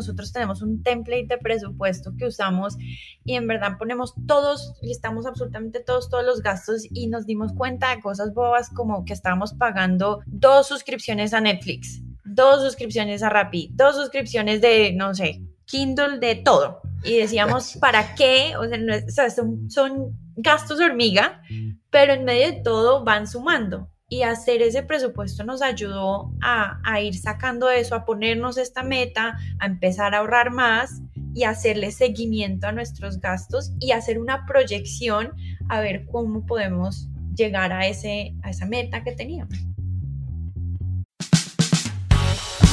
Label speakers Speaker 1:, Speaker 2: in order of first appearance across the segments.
Speaker 1: nosotros tenemos un template de presupuesto que usamos y en verdad ponemos todos, listamos absolutamente todos, todos los gastos y nos dimos cuenta de cosas bobas como que estábamos pagando dos suscripciones a Netflix, dos suscripciones a Rappi, dos suscripciones de, no sé, Kindle, de todo. Y decíamos, ¿para qué? O sea, son, son gastos hormiga, pero en medio de todo van sumando y hacer ese presupuesto nos ayudó a, a, ir sacando eso, a ponernos esta meta, a empezar a ahorrar más y hacerle seguimiento a nuestros gastos y hacer una proyección a ver cómo podemos llegar a, ese, a esa meta que teníamos.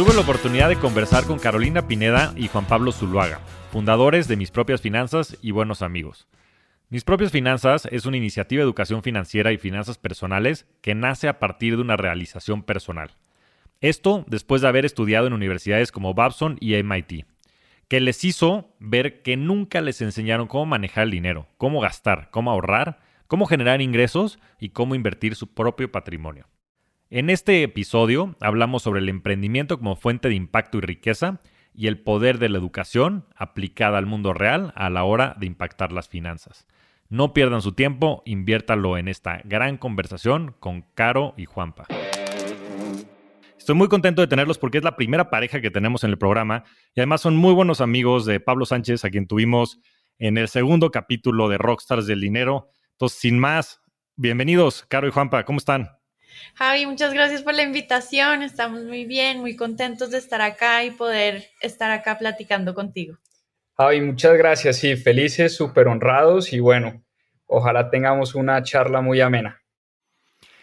Speaker 2: Tuve la oportunidad de conversar con Carolina Pineda y Juan Pablo Zuluaga fundadores de Mis Propias Finanzas y buenos amigos. Mis Propias Finanzas es una iniciativa de educación financiera y finanzas personales que nace a partir de una realización personal. Esto después de haber estudiado en universidades como Babson y MIT, que les hizo ver que nunca les enseñaron cómo manejar el dinero, cómo gastar, cómo ahorrar, cómo generar ingresos y cómo invertir su propio patrimonio. En este episodio hablamos sobre el emprendimiento como fuente de impacto y riqueza y el poder de la educación aplicada al mundo real a la hora de impactar las finanzas. No pierdan su tiempo, inviértalo en esta gran conversación con Caro y Juanpa. Estoy muy contento de tenerlos porque es la primera pareja que tenemos en el programa y además son muy buenos amigos de Pablo Sánchez, a quien tuvimos en el segundo capítulo de Rockstars del Dinero. Entonces, sin más, bienvenidos, Caro y Juanpa, ¿cómo están?
Speaker 1: Javi, muchas gracias por la invitación. Estamos muy bien, muy contentos de estar acá y poder estar acá platicando contigo.
Speaker 3: Javi, muchas gracias. Sí, felices, súper honrados y bueno, ojalá tengamos una charla muy amena.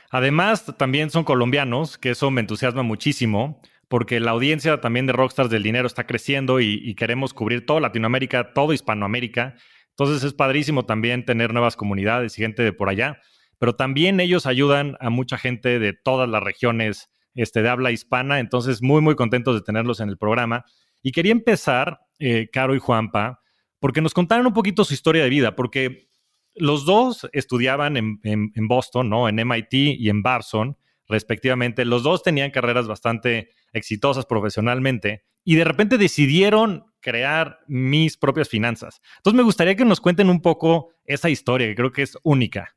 Speaker 2: Además, también son colombianos, que eso me entusiasma muchísimo, porque la audiencia también de Rockstars del Dinero está creciendo y, y queremos cubrir toda Latinoamérica, todo Hispanoamérica. Entonces es padrísimo también tener nuevas comunidades y gente de por allá pero también ellos ayudan a mucha gente de todas las regiones este, de habla hispana, entonces muy, muy contentos de tenerlos en el programa. Y quería empezar, eh, Caro y Juanpa, porque nos contaron un poquito su historia de vida, porque los dos estudiaban en, en, Boston, ¿no? En MIT y en Barson, respectivamente. Los dos tenían carreras bastante exitosas profesionalmente y de repente decidieron crear mis propias finanzas. Entonces me gustaría que nos cuenten un poco esa historia, que creo que es única.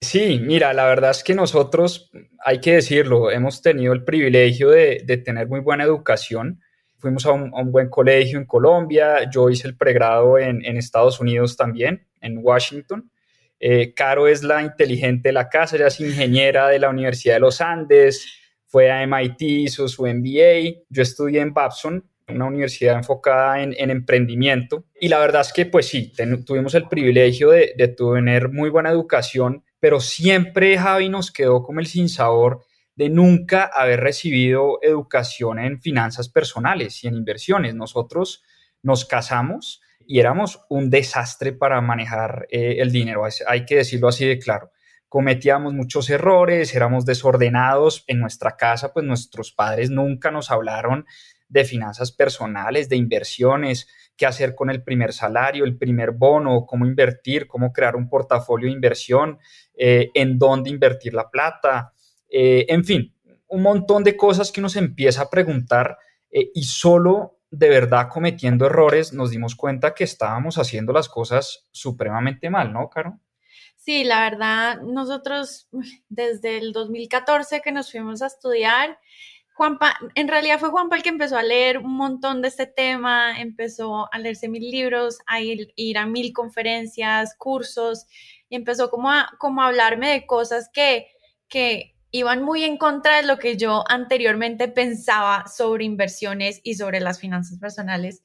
Speaker 3: Sí, mira, la verdad es que nosotros, hay que decirlo, hemos tenido el privilegio de, tener muy buena educación. Fuimos a un, buen colegio en Colombia, yo hice el pregrado en, Estados Unidos también, en Washington. Eh, Caro es la inteligente de la casa, ella es ingeniera de la Universidad de los Andes, fue a MIT, hizo su MBA. Yo estudié en Babson, una universidad enfocada en, emprendimiento. Y la verdad es que, pues sí, tuvimos el privilegio de, de tener muy buena educación pero siempre Javi nos quedó como el sinsabor de nunca haber recibido educación en finanzas personales y en inversiones. Nosotros nos casamos y éramos un desastre para manejar eh, el dinero, hay que decirlo así de claro. Cometíamos muchos errores, éramos desordenados en nuestra casa, pues nuestros padres nunca nos hablaron de finanzas personales, de inversiones, qué hacer con el primer salario, el primer bono, cómo invertir, cómo crear un portafolio de inversión, eh, en dónde invertir la plata, eh, en fin, un montón de cosas que uno se empieza a preguntar eh, y solo de verdad cometiendo errores nos dimos cuenta que estábamos haciendo las cosas supremamente mal, ¿no, Caro?
Speaker 1: Sí, la verdad, nosotros desde el 2014 que nos fuimos a estudiar, Juanpa, en realidad fue Juanpa el que empezó a leer un montón de este tema, empezó a leerse mil libros, a ir, a mil conferencias, cursos, y empezó como a, como a hablarme de cosas que, que iban muy en contra de lo que yo anteriormente pensaba sobre inversiones y sobre las finanzas personales.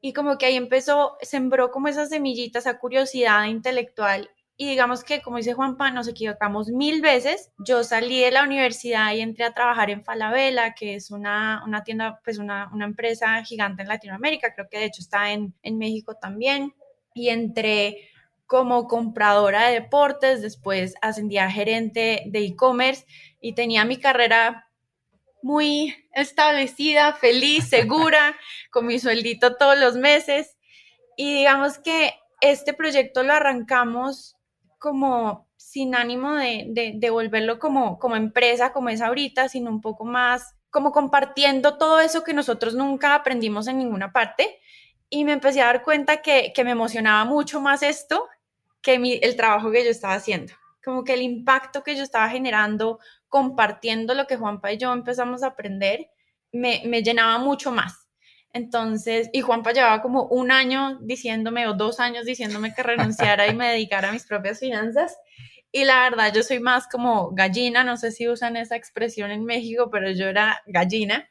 Speaker 1: Y como que ahí empezó, sembró como esa semillita, esa curiosidad intelectual y digamos que, como dice Juanpa, nos equivocamos mil veces. Yo salí de la universidad y entré a trabajar en Falabella, que es una, una tienda, pues una, una, empresa gigante en Latinoamérica, creo que de hecho está en, en México también. Y entré como compradora de deportes, después ascendí a gerente de e-commerce y tenía mi carrera muy establecida, feliz, segura, con mi sueldito todos los meses. Y digamos que este proyecto lo arrancamos como sin ánimo de, de, volverlo como, como empresa, como es ahorita, sino un poco más como compartiendo todo eso que nosotros nunca aprendimos en ninguna parte. Y me empecé a dar cuenta que, que me emocionaba mucho más esto que el trabajo que yo estaba haciendo. Como que el impacto que yo estaba generando compartiendo lo que Juanpa y yo empezamos a aprender me, me llenaba mucho más. Entonces, y Juanpa llevaba como un año diciéndome o dos años diciéndome que renunciara y me dedicara a mis propias finanzas. Y la verdad, yo soy más como gallina, no sé si usan esa expresión en México, pero yo era gallina.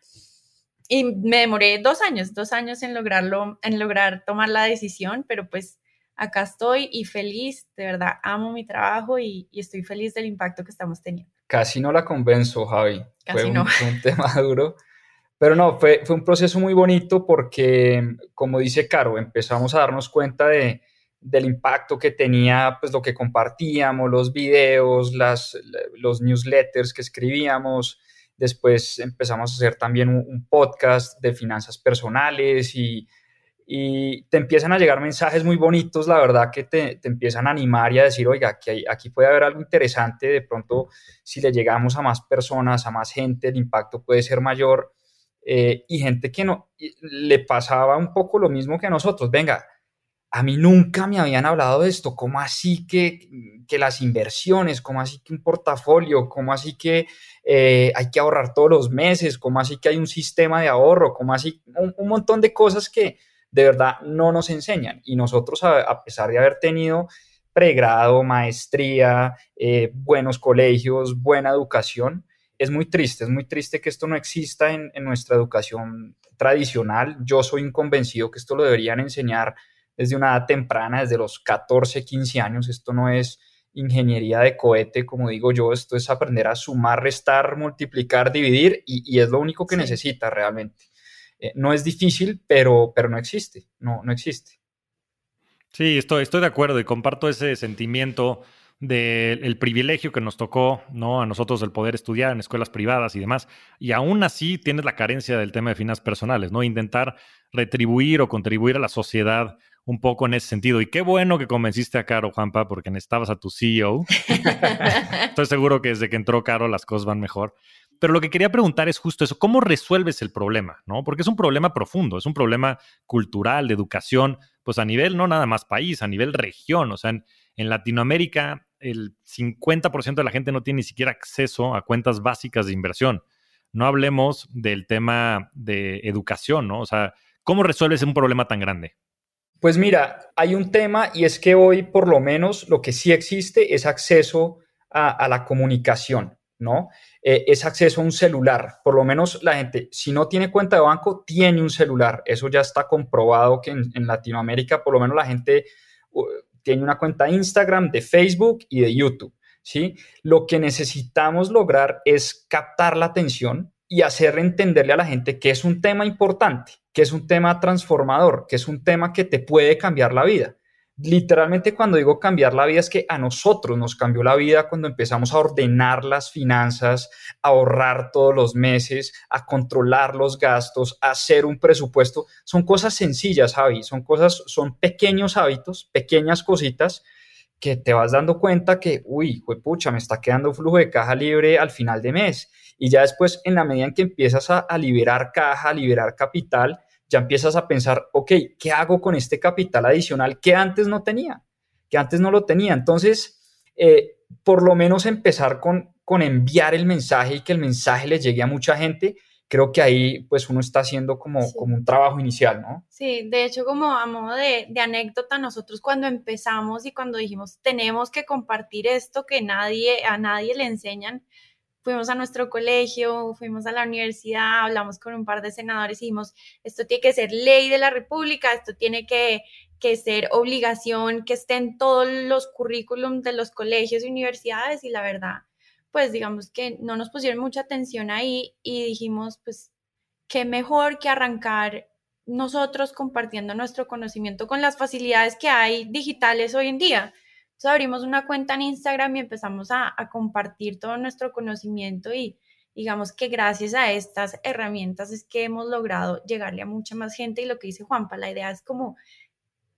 Speaker 1: Y me demoré dos años, dos años en lograrlo, en lograr tomar la decisión, pero pues acá estoy y feliz, de verdad, amo mi trabajo y, estoy feliz del impacto que estamos teniendo.
Speaker 3: Casi no la convenzo, Javi. fue un, tema duro. Pero no, fue, fue un proceso muy bonito porque, como dice Caro, empezamos a darnos cuenta de, del impacto que tenía pues lo que compartíamos, los videos, las, los newsletters que escribíamos. Después empezamos a hacer también un podcast de finanzas personales y y te empiezan a llegar mensajes muy bonitos, la verdad, que te, empiezan a animar y a decir, oiga, aquí, aquí puede haber algo interesante, de pronto si le llegamos a más personas, a más gente, el impacto puede ser mayor. Eh, y gente que no le pasaba un poco lo mismo que a nosotros, venga, a mí nunca me habían hablado de esto, ¿cómo así que, que las inversiones, cómo así que un portafolio, cómo así que eh, hay que ahorrar todos los meses, cómo así que hay un sistema de ahorro, cómo así un montón de cosas que de verdad no nos enseñan. Y nosotros, a, pesar de haber tenido pregrado, maestría, eh, buenos colegios, buena educación, es muy triste, es muy triste que esto no exista en, nuestra educación tradicional. Yo soy inconvencido que esto lo deberían enseñar desde una edad temprana, desde los 14, 15 años. Esto no es ingeniería de cohete, como digo yo, esto es aprender a sumar, restar, multiplicar, dividir y, es lo único que necesita realmente. Eh, no es difícil, pero, pero no existe, no, no existe.
Speaker 2: Sí, estoy, estoy de acuerdo y comparto ese sentimiento del privilegio que nos tocó, ¿no? A nosotros el poder estudiar en escuelas privadas y demás. Y aún así tienes la carencia del tema de finanzas personales, ¿no? Intentar retribuir o contribuir a la sociedad un poco en ese sentido. Y qué bueno que convenciste a Caro, Juanpa, porque necesitabas a tu CEO. Estoy seguro que desde que entró Caro las cosas van mejor. Pero lo que quería preguntar es justo eso, ¿cómo resuelves el problema? ¿no? Porque es un problema profundo, es un problema cultural, de educación, pues a nivel no nada más país, a nivel región. O sea, en, Latinoamérica el 50% de la gente no tiene ni siquiera acceso a cuentas básicas de inversión. No hablemos del tema de educación, ¿no? O sea, ¿cómo resuelves un problema tan grande?
Speaker 3: Pues mira, hay un tema y es que hoy por lo menos lo que sí existe es acceso a la comunicación. ¿No? Eh, es acceso a un celular. Por lo menos la gente, si no tiene cuenta de banco, tiene un celular. Eso ya está comprobado que en, Latinoamérica, por lo menos la gente tiene una cuenta de Instagram, de Facebook y de YouTube, ¿sí? Lo que necesitamos lograr es captar la atención y hacer entenderle a la gente que es un tema importante, que es un tema transformador, que es un tema que te puede cambiar la vida. Literalmente cuando digo cambiar la vida es que a nosotros nos cambió la vida cuando empezamos a ordenar las finanzas, a ahorrar todos los meses, a controlar los gastos, a hacer un presupuesto. Son cosas sencillas, Javi, son cosas, son pequeños hábitos, pequeñas cositas que te vas dando cuenta que, uy, pucha, me está quedando flujo de caja libre al final de mes. Y ya después, en la medida en que empiezas a, a liberar caja, a liberar capital, ya empiezas a pensar, ok, ¿qué hago con este capital adicional que antes no tenía? Que antes no lo tenía. Entonces, eh, por lo menos empezar con, con enviar el mensaje y que el mensaje le llegue a mucha gente, creo que ahí pues uno está haciendo como, como un trabajo inicial, ¿no?
Speaker 1: Sí, de hecho como a modo de, de, anécdota, nosotros cuando empezamos y cuando dijimos tenemos que compartir esto que nadie, a nadie le enseñan, fuimos a nuestro colegio, fuimos a la universidad, hablamos con un par de senadores dijimos, esto tiene que ser ley de la República, esto tiene que, que ser obligación, que esté en todos los currículums de los colegios y universidades y la verdad, pues digamos que no nos pusieron mucha atención ahí y dijimos, pues, qué mejor que arrancar nosotros compartiendo nuestro conocimiento con las facilidades que hay digitales hoy en día. Entonces abrimos una cuenta en Instagram y empezamos a, compartir todo nuestro conocimiento y digamos que gracias a estas herramientas es que hemos logrado llegarle a mucha más gente y lo que dice Juanpa, la idea es como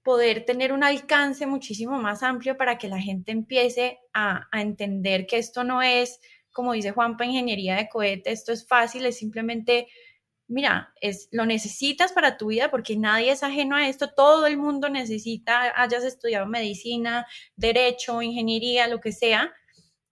Speaker 1: poder tener un alcance muchísimo más amplio para que la gente empiece a, a entender que esto no es, como dice Juanpa, ingeniería de cohete, esto es fácil, es simplemente mira, es, lo necesitas para tu vida porque nadie es ajeno a esto, todo el mundo necesita, hayas estudiado medicina, derecho, ingeniería, lo que sea,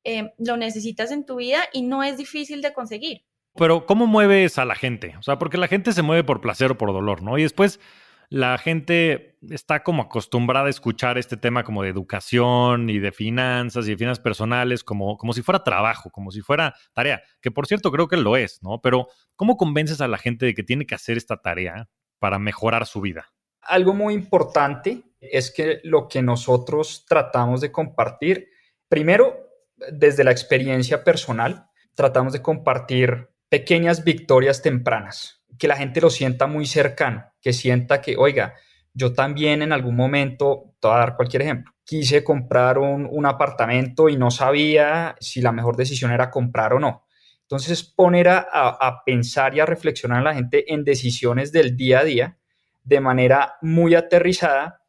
Speaker 1: eh, lo necesitas en tu vida y no es difícil de conseguir.
Speaker 2: Pero ¿cómo mueves a la gente? O sea, porque la gente se mueve por placer o por dolor, ¿no? Y después la gente está como acostumbrada a escuchar este tema como de educación y de finanzas y de finanzas personales como, como si fuera trabajo, como si fuera tarea, que por cierto creo que lo es, ¿no? Pero ¿cómo convences a la gente de que tiene que hacer esta tarea para mejorar su vida?
Speaker 3: Algo muy importante es que lo que nosotros tratamos de compartir, primero, desde la experiencia personal, tratamos de compartir pequeñas victorias tempranas que la gente lo sienta muy cercano, que sienta que, oiga, yo también en algún momento, te voy a dar cualquier ejemplo, quise comprar un, apartamento y no sabía si la mejor decisión era comprar o no. Entonces, poner a, a, pensar y a reflexionar a la gente en decisiones del día a día de manera muy aterrizada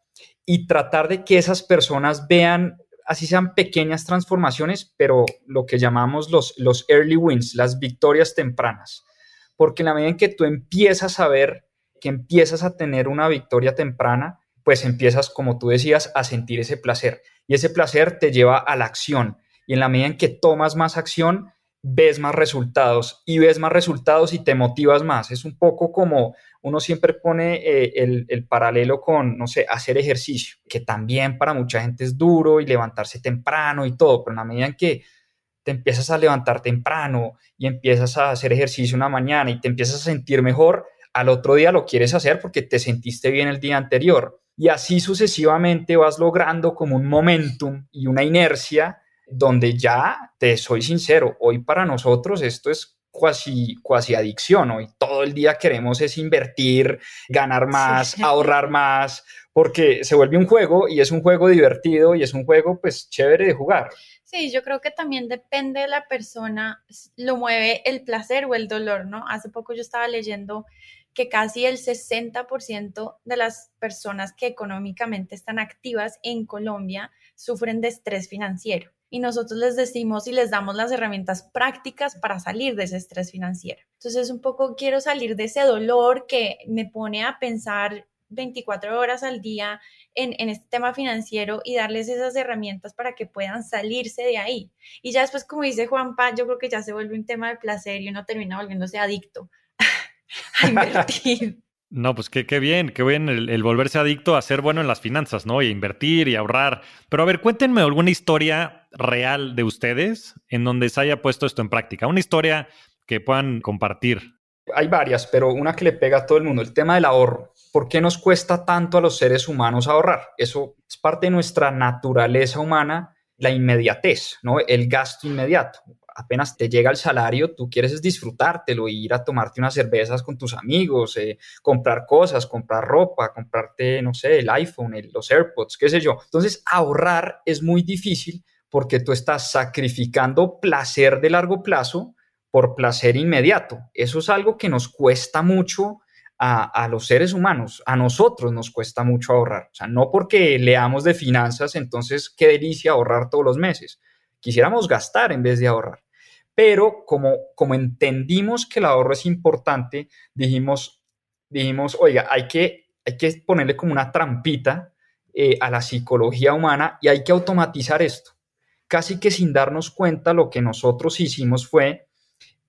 Speaker 3: y tratar de que esas personas vean, así sean pequeñas transformaciones, pero lo que llamamos los, los early wins, las victorias tempranas porque en la medida en que tú empiezas a ver, que empiezas a tener una victoria temprana, pues empiezas, como tú decías, a sentir ese placer. Y ese placer te lleva a la acción. Y en la medida en que tomas más acción, ves más resultados y ves más resultados y te motivas más. Es un poco como uno siempre pone eh, el, el, paralelo con, no sé, hacer ejercicio, que también para mucha gente es duro y levantarse temprano y todo, pero en la medida en que te empiezas a levantar temprano y empiezas a hacer ejercicio una mañana y te empiezas a sentir mejor, al otro día lo quieres hacer porque te sentiste bien el día anterior. Y así sucesivamente vas logrando como un momentum y una inercia donde ya, te soy sincero, hoy para nosotros esto es cuasi, cuasi adicción. Hoy todo el día queremos es invertir, ganar más, ahorrar más, porque se vuelve un juego y es un juego divertido y es un juego pues chévere de jugar.
Speaker 1: Sí, yo creo que también depende de la persona, lo mueve el placer o el dolor, ¿no? Hace poco yo estaba leyendo que casi el 60% de las personas que económicamente están activas en Colombia sufren de estrés financiero. Y nosotros les decimos y les damos las herramientas prácticas para salir de ese estrés financiero. Entonces, un poco quiero salir de ese dolor que me pone a pensar 24 horas al día en, este tema financiero y darles esas herramientas para que puedan salirse de ahí. Y ya después, como dice Juanpa, yo creo que ya se vuelve un tema de placer y uno termina volviéndose adicto a invertir.
Speaker 2: No, pues qué, qué bien, qué bien el, el, volverse adicto a ser bueno en las finanzas, ¿no? Y invertir y ahorrar. Pero a ver, cuéntenme alguna historia real de ustedes en donde se haya puesto esto en práctica. Una historia que puedan compartir
Speaker 3: hay varias, pero una que le pega a todo el mundo, el tema del ahorro. ¿Por qué nos cuesta tanto a los seres humanos ahorrar? Eso es parte de nuestra naturaleza humana, la inmediatez, ¿no? El gasto inmediato. Apenas te llega el salario, tú quieres disfrutártelo, ir a tomarte unas cervezas con tus amigos, eh, comprar cosas, comprar ropa, comprarte, no sé, el iPhone, los AirPods, qué sé yo. Entonces, ahorrar es muy difícil porque tú estás sacrificando placer de largo plazo por placer inmediato. Eso es algo que nos cuesta mucho a, los seres humanos, a nosotros nos cuesta mucho ahorrar. O sea, no porque leamos de finanzas, entonces qué delicia ahorrar todos los meses. Quisiéramos gastar en vez de ahorrar. Pero como, como entendimos que el ahorro es importante, dijimos, dijimos, oiga, hay que, hay que ponerle como una trampita eh, a la psicología humana y hay que automatizar esto. Casi que sin darnos cuenta, lo que nosotros hicimos fue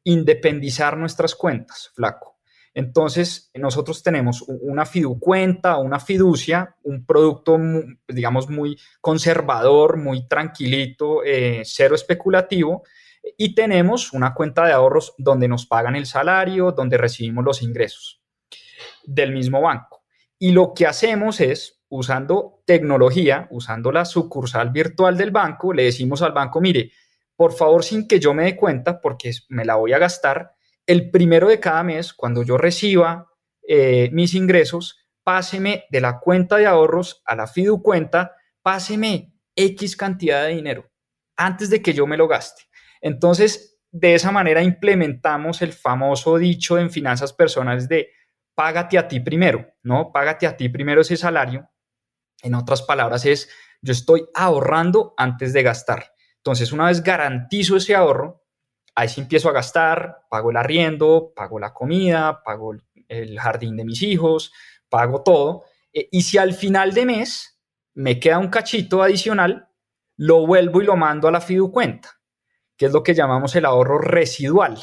Speaker 3: independizar nuestras cuentas, flaco. Entonces, nosotros tenemos una fiducuenta, una fiducia, un producto, digamos, muy conservador, muy tranquilito, eh, cero especulativo, y tenemos una cuenta de ahorros donde nos pagan el salario, donde recibimos los ingresos del mismo banco. Y lo que hacemos es, usando tecnología, usando la sucursal virtual del banco, le decimos al banco, mire, por favor, sin que yo me dé cuenta, porque me la voy a gastar, el primero de cada mes, cuando yo reciba eh, mis ingresos, páseme de la cuenta de ahorros a la fidu cuenta, páseme X cantidad de dinero antes de que yo me lo gaste. Entonces, de esa manera implementamos el famoso dicho en finanzas personales de págate a ti primero, ¿no? Págate a ti primero ese salario. En otras palabras, es yo estoy ahorrando antes de gastar. Entonces, una vez garantizo ese ahorro, ahí sí empiezo a gastar, pago el arriendo, pago la comida, pago el jardín de mis hijos, pago todo. Eh, y si al final de mes me queda un cachito adicional, lo vuelvo y lo mando a la fidu cuenta, que es lo que llamamos el ahorro residual.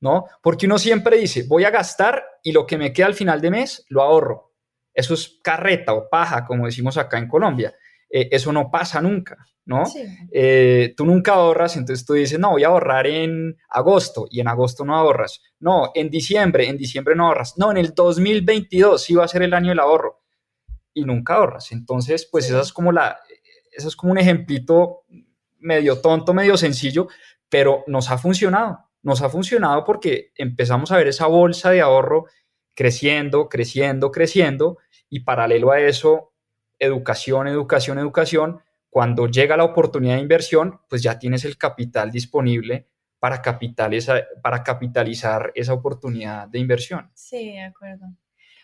Speaker 3: ¿no? Porque uno siempre dice, voy a gastar y lo que me queda al final de mes lo ahorro. Eso es carreta o paja, como decimos acá en Colombia. Eh, eso no pasa nunca, ¿no? Eh, tú nunca ahorras, entonces tú dices, no, voy a ahorrar en agosto y en agosto no ahorras. No, en diciembre, en diciembre no ahorras. No, en el 2022 sí va a ser el año del ahorro y nunca ahorras. Entonces, pues esa es como la, eso es como un ejemplito medio tonto, medio sencillo, pero nos ha funcionado nos ha funcionado porque empezamos a ver esa bolsa de ahorro creciendo, creciendo, creciendo y paralelo a eso, educación, educación, educación. Cuando llega la oportunidad de inversión, pues ya tienes el capital disponible para, capitalizar esa oportunidad de inversión.
Speaker 1: Sí, de acuerdo.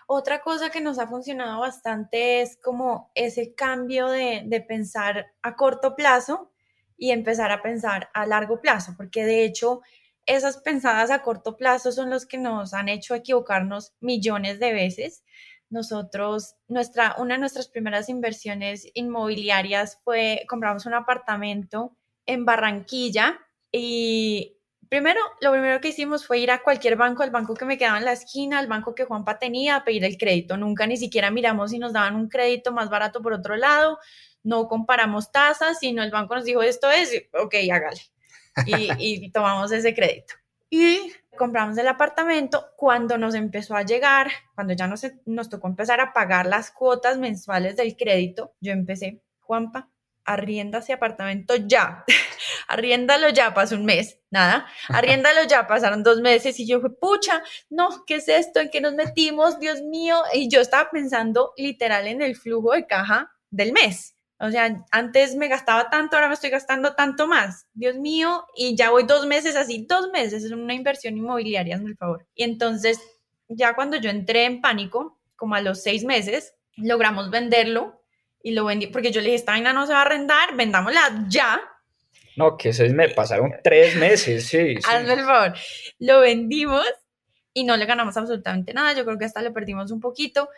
Speaker 1: Otra cosa que nos ha funcionado bastante es como ese cambio de, de pensar a corto plazo y empezar a pensar a largo plazo, porque de hecho esas pensadas a corto plazo son los que nos han hecho equivocarnos millones de veces. Nosotros, nuestra, una de nuestras primeras inversiones inmobiliarias fue, compramos un apartamento en Barranquilla y primero, lo primero que hicimos fue ir a cualquier banco, al banco que me quedaba en la esquina, al banco que Juanpa tenía, a pedir el crédito. Nunca ni siquiera miramos si nos daban un crédito más barato por otro lado, no comparamos tasas, sino el banco nos dijo esto es, ok, hágale y, tomamos ese crédito. Y compramos el apartamento cuando nos empezó a llegar, cuando ya nos, tocó empezar a pagar las cuotas mensuales del crédito, yo empecé, Juanpa, arrienda ese apartamento ya, arriéndalo ya, pasó un mes, nada, arriéndalo ya, pasaron dos meses y yo fue, pucha, no, ¿qué es esto? ¿En qué nos metimos? Dios mío, y yo estaba pensando literal en el flujo de caja del mes. O sea, antes me gastaba tanto, ahora me estoy gastando tanto más. Dios mío, y ya voy dos meses así, dos meses, es una inversión inmobiliaria, hazme el favor. Y entonces, ya cuando yo entré en pánico, como a los seis meses, logramos venderlo y lo vendí, porque yo le dije, esta vaina no se va a arrendar, vendámosla ya.
Speaker 3: No, que seis me pasaron tres meses, sí.
Speaker 1: Hazme el favor. Lo vendimos y no le ganamos absolutamente nada, yo creo que hasta le perdimos un poquito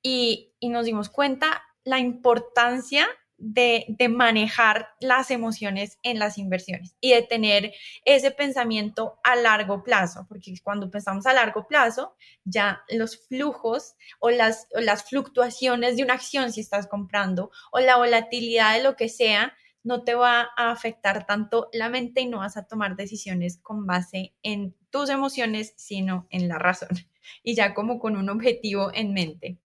Speaker 1: y, y nos dimos cuenta la importancia de, manejar las emociones en las inversiones y de tener ese pensamiento a largo plazo, porque cuando pensamos a largo plazo, ya los flujos o las, fluctuaciones de una acción si estás comprando o la volatilidad de lo que sea, no te va a afectar tanto la mente y no vas a tomar decisiones con base en tus emociones, sino en la razón y ya como con un objetivo en mente.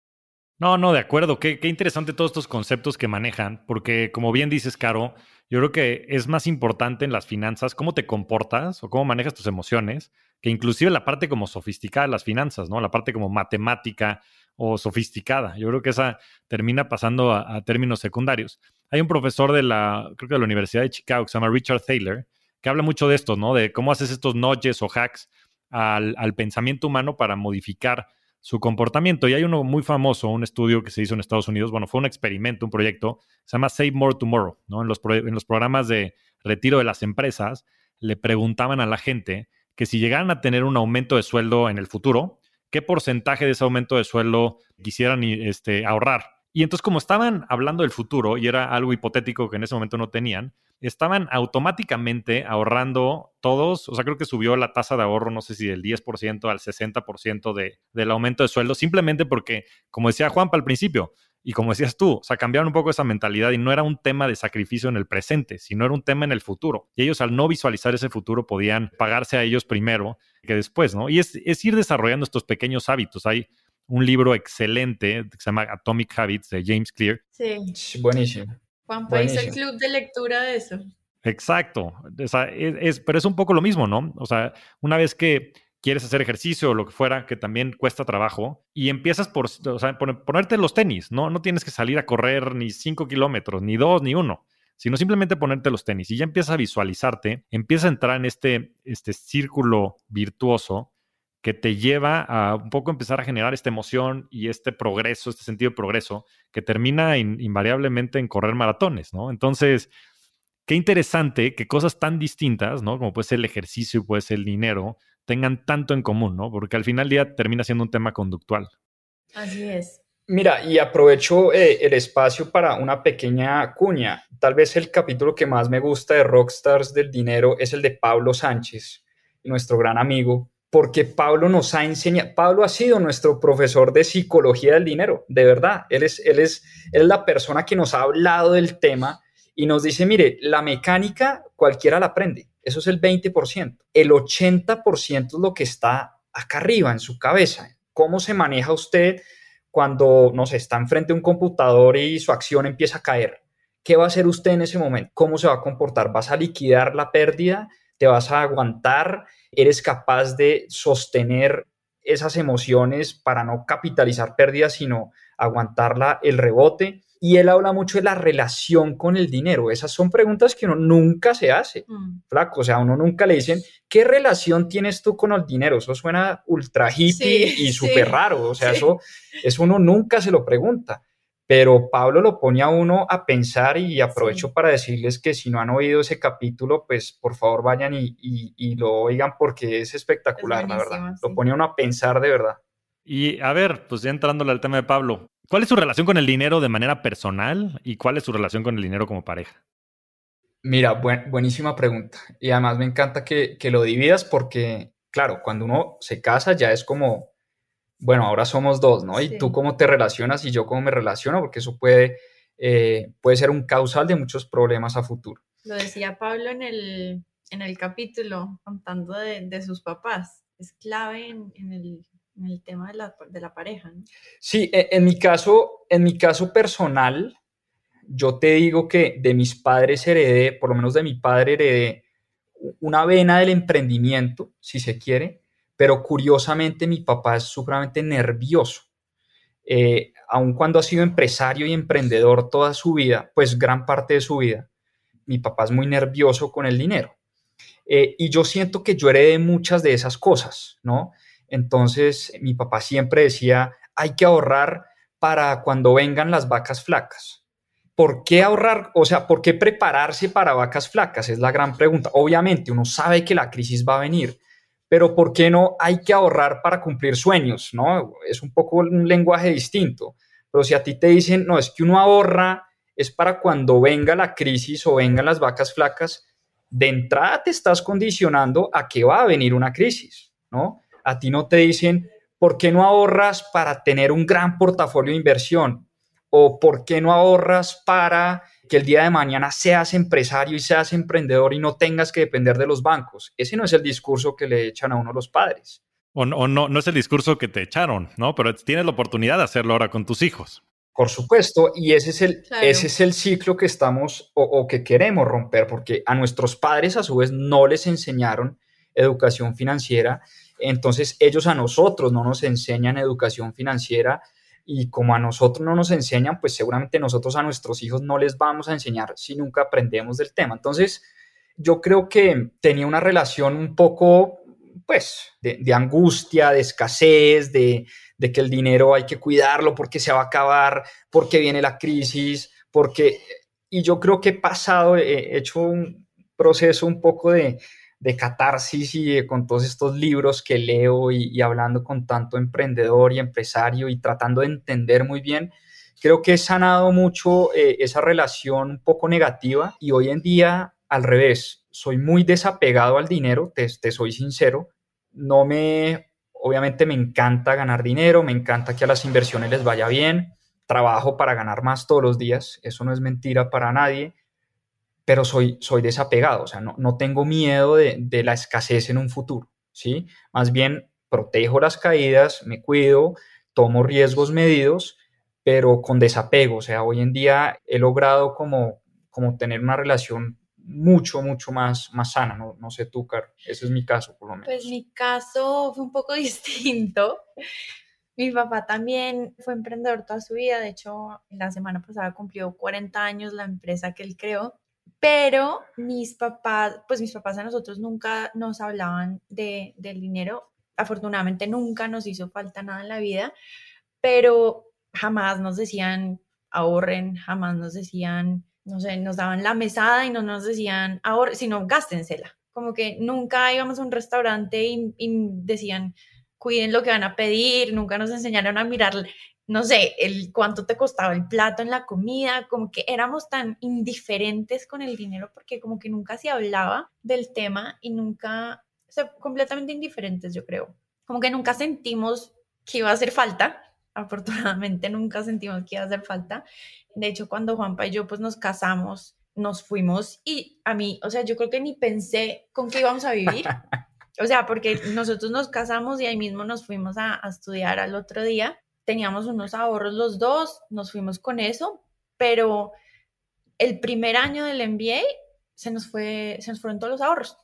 Speaker 2: No, no, de acuerdo. Qué, interesante todos estos conceptos que manejan, porque como bien dices, Caro, yo creo que es más importante en las finanzas cómo te comportas o cómo manejas tus emociones, que inclusive la parte como sofisticada de las finanzas, ¿no? La parte como matemática o sofisticada. Yo creo que esa termina pasando a, términos secundarios. Hay un profesor de la, creo que de la Universidad de Chicago, que se llama Richard Thaler, que habla mucho de esto, ¿no? De cómo haces estos nudges o hacks al pensamiento humano para modificar su comportamiento. Y hay uno muy famoso, un estudio que se hizo en Estados Unidos, bueno, fue un experimento, un proyecto, se llama Save More Tomorrow, ¿no? En los, en los programas de retiro de las empresas, le preguntaban a la gente que si llegaran a tener un aumento de sueldo en el futuro, ¿qué porcentaje de ese aumento de sueldo quisieran este, ahorrar? Y entonces, como estaban hablando del futuro y era algo hipotético que en ese momento no tenían, estaban automáticamente ahorrando todos, o sea, creo que subió la tasa de ahorro, no sé si del 10% al 60% de, del aumento de sueldo, simplemente porque, como decía Juanpa al principio, y como decías tú, o sea, cambiaron un poco esa mentalidad y no era un tema de sacrificio en el presente, sino era un tema en el futuro. Y ellos al no visualizar ese futuro podían pagarse a ellos primero que después, ¿no? Y es, es ir desarrollando estos pequeños hábitos. Hay un libro excelente que se llama Atomic Habits de James Clear.
Speaker 1: Sí.
Speaker 3: Buenísimo.
Speaker 1: Juanpa hizo el club de lectura de eso.
Speaker 2: Exacto, es, pero es un poco lo mismo, ¿no? O sea, una vez que, quieres hacer ejercicio o lo que fuera, que también cuesta trabajo, y empiezas por ponerte los tenis, ¿no? No tienes que salir a correr ni 5 kilómetros, ni dos, ni uno, sino simplemente ponerte los tenis y ya empiezas a visualizarte, empiezas a entrar en este, este círculo virtuoso que te lleva a un poco empezar a generar esta emoción y este progreso, este sentido de progreso, que termina invariablemente en correr maratones, ¿no? Entonces, qué interesante que cosas tan distintas, ¿no? Como puede ser el ejercicio y puede ser el dinero, tengan tanto en común, ¿no? Porque al final del día termina siendo un tema conductual.
Speaker 1: Así es.
Speaker 3: Mira, y aprovecho eh, el espacio para una pequeña cuña. Tal vez el capítulo que más me gusta de Rockstars del Dinero es el de Pablo Sánchez, nuestro gran amigo, porque Pablo nos ha enseñado, Pablo ha sido nuestro profesor de psicología del dinero, de verdad. Él es, él es, él es la persona que nos ha hablado del tema y nos dice, mire, la mecánica cualquiera la aprende, eso es el 20%. El 80% es lo que está acá arriba en su cabeza. ¿Cómo se maneja usted cuando, no sé, está enfrente de un computador y su acción empieza a caer? ¿Qué va a hacer usted en ese momento? ¿Cómo se va a comportar? ¿Vas a liquidar la pérdida? ¿Te vas a aguantar? ¿Eres capaz de sostener esas emociones para no capitalizar pérdidas, sino aguantarla el rebote? Y él habla mucho de la relación con el dinero. Esas son preguntas que uno nunca se hace, mm. flaco. O sea, uno nunca le dicen, ¿qué relación tienes tú con el dinero? Eso suena ultra hippie y súper raro. O sea, eso, eso uno nunca se lo pregunta. Pero Pablo lo pone a uno a pensar y aprovecho para decirles que si no han oído ese capítulo, pues por favor vayan y, lo oigan porque es espectacular, la verdad. Lo pone a uno a pensar de verdad.
Speaker 2: Y a ver, pues ya entrándole al tema de Pablo, ¿Cuál es su relación con el dinero de manera personal y cuál es su relación con el dinero como pareja?
Speaker 3: Mira, buenísima pregunta. Y además me encanta que, lo dividas porque, claro, cuando uno se casa ya es como, bueno, ahora somos dos, ¿no? Y tú cómo te relacionas y yo cómo me relaciono, porque eso puede, eh, puede ser un causal de muchos problemas a futuro.
Speaker 1: Lo decía Pablo en el, en el capítulo, contando de, sus papás. Es clave en, en el en el tema de la, de la pareja.
Speaker 3: Sí, e, en mi, caso, en mi caso personal, yo te digo que de mis padres heredé, por lo menos de mi padre heredé una vena del emprendimiento, si se quiere, pero curiosamente mi papá es supremamente nervioso. Eh, aun cuando ha sido empresario y emprendedor toda su vida, pues gran parte de su vida, mi papá es muy nervioso con el dinero. Eh, y yo siento que yo heredé muchas de esas cosas, ¿no? Entonces mi papá siempre decía, hay que ahorrar para cuando vengan las vacas flacas. ¿Por qué ahorrar? O sea, ¿por qué prepararse para vacas flacas? Es la gran pregunta. Obviamente uno sabe que la crisis va a venir, pero ¿por qué no hay que ahorrar para cumplir sueños? ¿no? Es un poco un lenguaje distinto. Pero si a ti te dicen, no, es que uno ahorra, es para cuando venga la crisis o vengan las vacas flacas, de entrada te estás condicionando a que va a venir una crisis, ¿no? A ti no te dicen, ¿por qué no ahorras para tener un gran portafolio de inversión? ¿O por qué no ahorras para que el día de mañana seas empresario y seas emprendedor y no tengas que depender de los bancos? Ese no es el discurso que le echan a uno los padres.
Speaker 2: O, no, no, es el discurso que te echaron, ¿no? Pero tienes la oportunidad de hacerlo ahora con tus hijos.
Speaker 3: Por supuesto, y ese es el, ese es el ciclo que estamos o, o, que queremos romper, porque a nuestros padres a su vez no les enseñaron educación financiera entonces ellos a nosotros no nos enseñan educación financiera y como a nosotros no nos enseñan, pues seguramente nosotros a nuestros hijos no les vamos a enseñar si nunca aprendemos del tema. Entonces yo creo que tenía una relación un poco, pues, de, angustia, de escasez, de, de que el dinero hay que cuidarlo porque se va a acabar, porque viene la crisis, porque... Y yo creo que he pasado, he hecho un proceso un poco de, de catarsis y con todos estos libros que leo y, hablando con tanto emprendedor y empresario y tratando de entender muy bien, creo que he sanado mucho eh, esa relación un poco negativa y hoy en día al revés, soy muy desapegado al dinero, te, te soy sincero, no me, obviamente me encanta ganar dinero, me encanta que a las inversiones les vaya bien, trabajo para ganar más todos los días, eso no es mentira para nadie, pero soy, soy desapegado, o sea, no, no tengo miedo de, de, la escasez en un futuro, ¿sí? Más bien protejo las caídas, me cuido, tomo riesgos medidos, pero con desapego, o sea, hoy en día he logrado como, como tener una relación mucho, mucho más, más sana. No, no sé tú, Caro. Ese es mi caso, por lo menos.
Speaker 1: Pues mi caso fue un poco distinto. Mi papá también fue emprendedor toda su vida. De hecho, la semana pasada cumplió 40 años la empresa que él creó. Pero mis papás, pues mis papás a nosotros nunca nos hablaban de, del dinero. Afortunadamente nunca nos hizo falta nada en la vida, pero jamás nos decían ahorren, jamás nos decían, no sé, nos daban la mesada y no nos decían ahorren, sino gástensela. Como que nunca íbamos a un restaurante y, y decían, cuiden lo que van a pedir, nunca nos enseñaron a mirar no sé, el cuánto te costaba el plato en la comida, como que éramos tan indiferentes con el dinero porque como que nunca se hablaba del tema y nunca, o sea, completamente indiferentes, yo creo. Como que nunca sentimos que iba a hacer falta, afortunadamente nunca sentimos que iba a hacer falta. De hecho, cuando Juanpa y yo pues nos casamos, nos fuimos y a mí, o sea, yo creo que ni pensé con qué íbamos a vivir. O sea, porque nosotros nos casamos y ahí mismo nos fuimos a, a estudiar al otro día teníamos unos ahorros los dos, nos fuimos con eso, pero el primer año del MBA se nos, fue, se nos fueron todos los ahorros,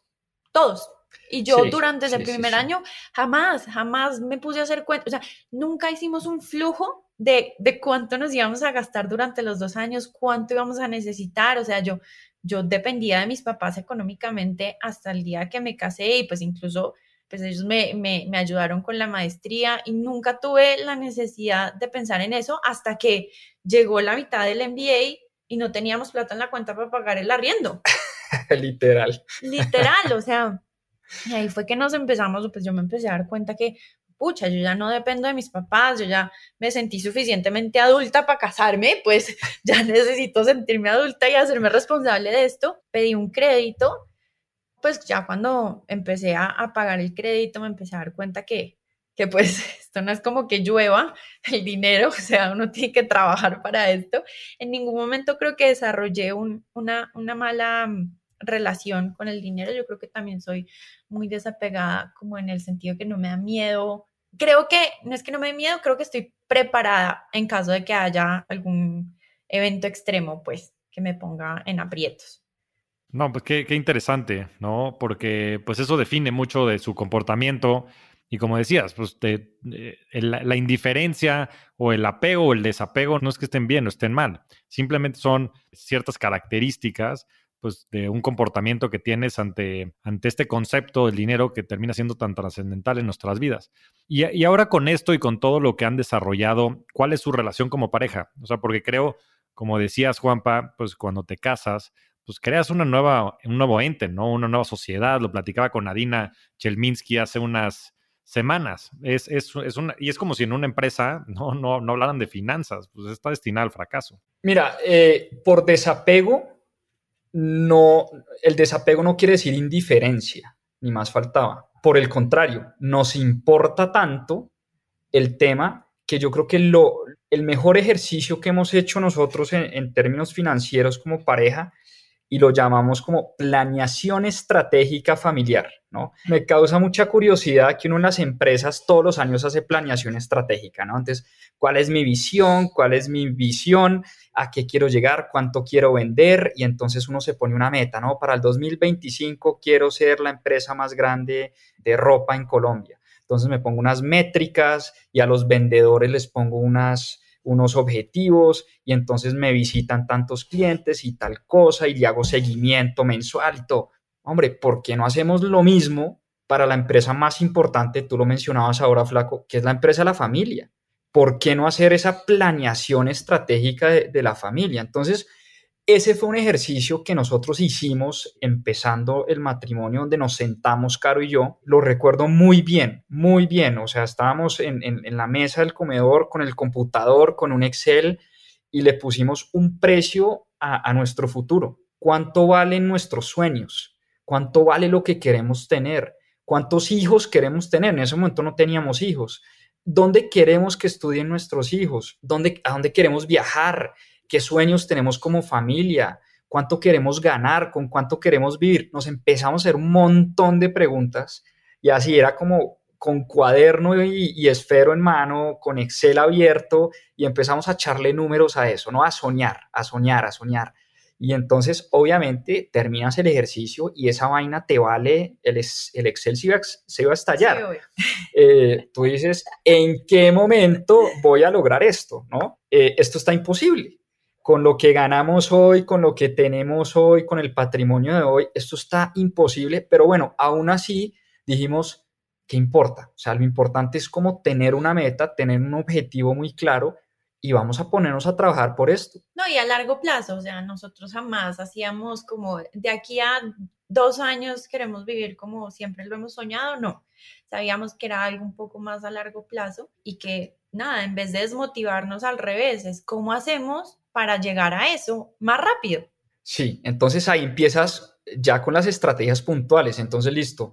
Speaker 1: todos. Y yo durante ese primer año jamás, jamás me puse a hacer cuenta, o sea, nunca hicimos un flujo de, de, cuánto nos íbamos a gastar durante los dos años, cuánto íbamos a necesitar, o sea, yo, yo dependía de mis papás económicamente hasta el día que me casé y pues incluso pues ellos me, me, me, ayudaron con la maestría y nunca tuve la necesidad de pensar en eso hasta que llegó la mitad del MBA y no teníamos plata en la cuenta para pagar el arriendo.
Speaker 3: Literal.
Speaker 1: Literal, o sea, y ahí fue que nos empezamos, pues yo me empecé a dar cuenta que, pucha, yo ya no dependo de mis papás, yo ya me sentí suficientemente adulta para casarme, pues ya necesito sentirme adulta y hacerme responsable de esto. Pedí un crédito pues ya cuando empecé a, pagar el crédito me empecé a dar cuenta que, que pues esto no es como que llueva el dinero, o sea, uno tiene que trabajar para esto. En ningún momento creo que desarrollé una, una mala relación con el dinero. Yo creo que también soy muy desapegada como en el sentido que no me da miedo. Creo que, no es que no me dé miedo, creo que estoy preparada en caso de que haya algún evento extremo, pues, que me ponga en aprietos.
Speaker 2: No, pues qué, interesante, ¿no? Porque pues eso define mucho de su comportamiento y como decías, pues eh, la, indiferencia o el apego o el desapego no es que estén bien o estén mal, simplemente son ciertas características pues de un comportamiento que tienes ante, ante este concepto del dinero que termina siendo tan trascendental en nuestras vidas. Y, y ahora con esto y con todo lo que han desarrollado, ¿cuál es su relación como pareja? O sea, porque creo, como decías, Juanpa, pues cuando te casas, pues creas una nueva, un nuevo ente, ¿no? Una nueva sociedad. Lo platicaba con Nadina Chelminsky hace unas semanas. Es, es, es una, y es como si en una empresa no, no, no hablaran de finanzas, pues está destinada al fracaso.
Speaker 3: Mira, eh, por desapego, no, el desapego no quiere decir indiferencia, ni más faltaba. Por el contrario, nos importa tanto el tema que yo creo que lo, el mejor ejercicio que hemos hecho nosotros en términos financieros como pareja y lo llamamos como planeación estratégica familiar, ¿no? Me causa mucha curiosidad que uno en las empresas todos los años hace planeación estratégica, ¿no? Entonces, ¿cuál es mi visión? ¿Cuál es mi visión? ¿A qué quiero llegar? ¿Cuánto quiero vender? Y entonces uno se pone una meta, ¿no? Para el 2025 quiero ser la empresa más grande de ropa en Colombia. Entonces me pongo unas métricas y a los vendedores les pongo unas unos objetivos y entonces me visitan tantos clientes y tal cosa y le hago seguimiento mensual y todo. Hombre, ¿por qué no hacemos lo mismo para la empresa más importante? Tú lo mencionabas ahora, Flaco, que es la empresa de la familia. ¿Por qué no hacer esa planeación estratégica de, de la familia? Entonces, ese fue un ejercicio que nosotros hicimos empezando el matrimonio donde nos sentamos, Caro y yo. Lo recuerdo muy bien, muy bien. O sea, estábamos en, la mesa del comedor con el computador, con un Excel y le pusimos un precio a, nuestro futuro. ¿Cuánto valen nuestros sueños? ¿Cuánto vale lo que queremos tener? ¿Cuántos hijos queremos tener? En ese momento no teníamos hijos. ¿Dónde queremos que estudien nuestros hijos? ¿Dónde, ¿A dónde queremos viajar? Qué sueños tenemos como familia, cuánto queremos ganar, con cuánto queremos vivir. Nos empezamos a hacer un montón de preguntas y así era como con cuaderno y, esfero en mano, con Excel abierto y empezamos a echarle números a eso, ¿no? A soñar, a soñar, a soñar. Y entonces, obviamente, terminas el ejercicio y esa vaina te vale, el, el Excel se iba, a estallar. Eh, tú dices, ¿en qué momento voy a lograr esto? ¿No? Eh, esto está imposible. Con lo que ganamos hoy, con lo que tenemos hoy, con el patrimonio de hoy, esto está imposible. Pero bueno, aún así dijimos, ¿qué importa? O sea, lo importante es como tener una meta, tener un objetivo muy claro y vamos a ponernos a trabajar por esto.
Speaker 1: No, y a largo plazo, o sea, nosotros jamás hacíamos como de aquí a dos años queremos vivir como siempre lo hemos soñado, no. Sabíamos que era algo un poco más a largo plazo y que nada, en vez de desmotivarnos al revés, es cómo hacemos para llegar a eso más rápido.
Speaker 3: Sí, entonces ahí empiezas ya con las estrategias puntuales. Entonces, listo,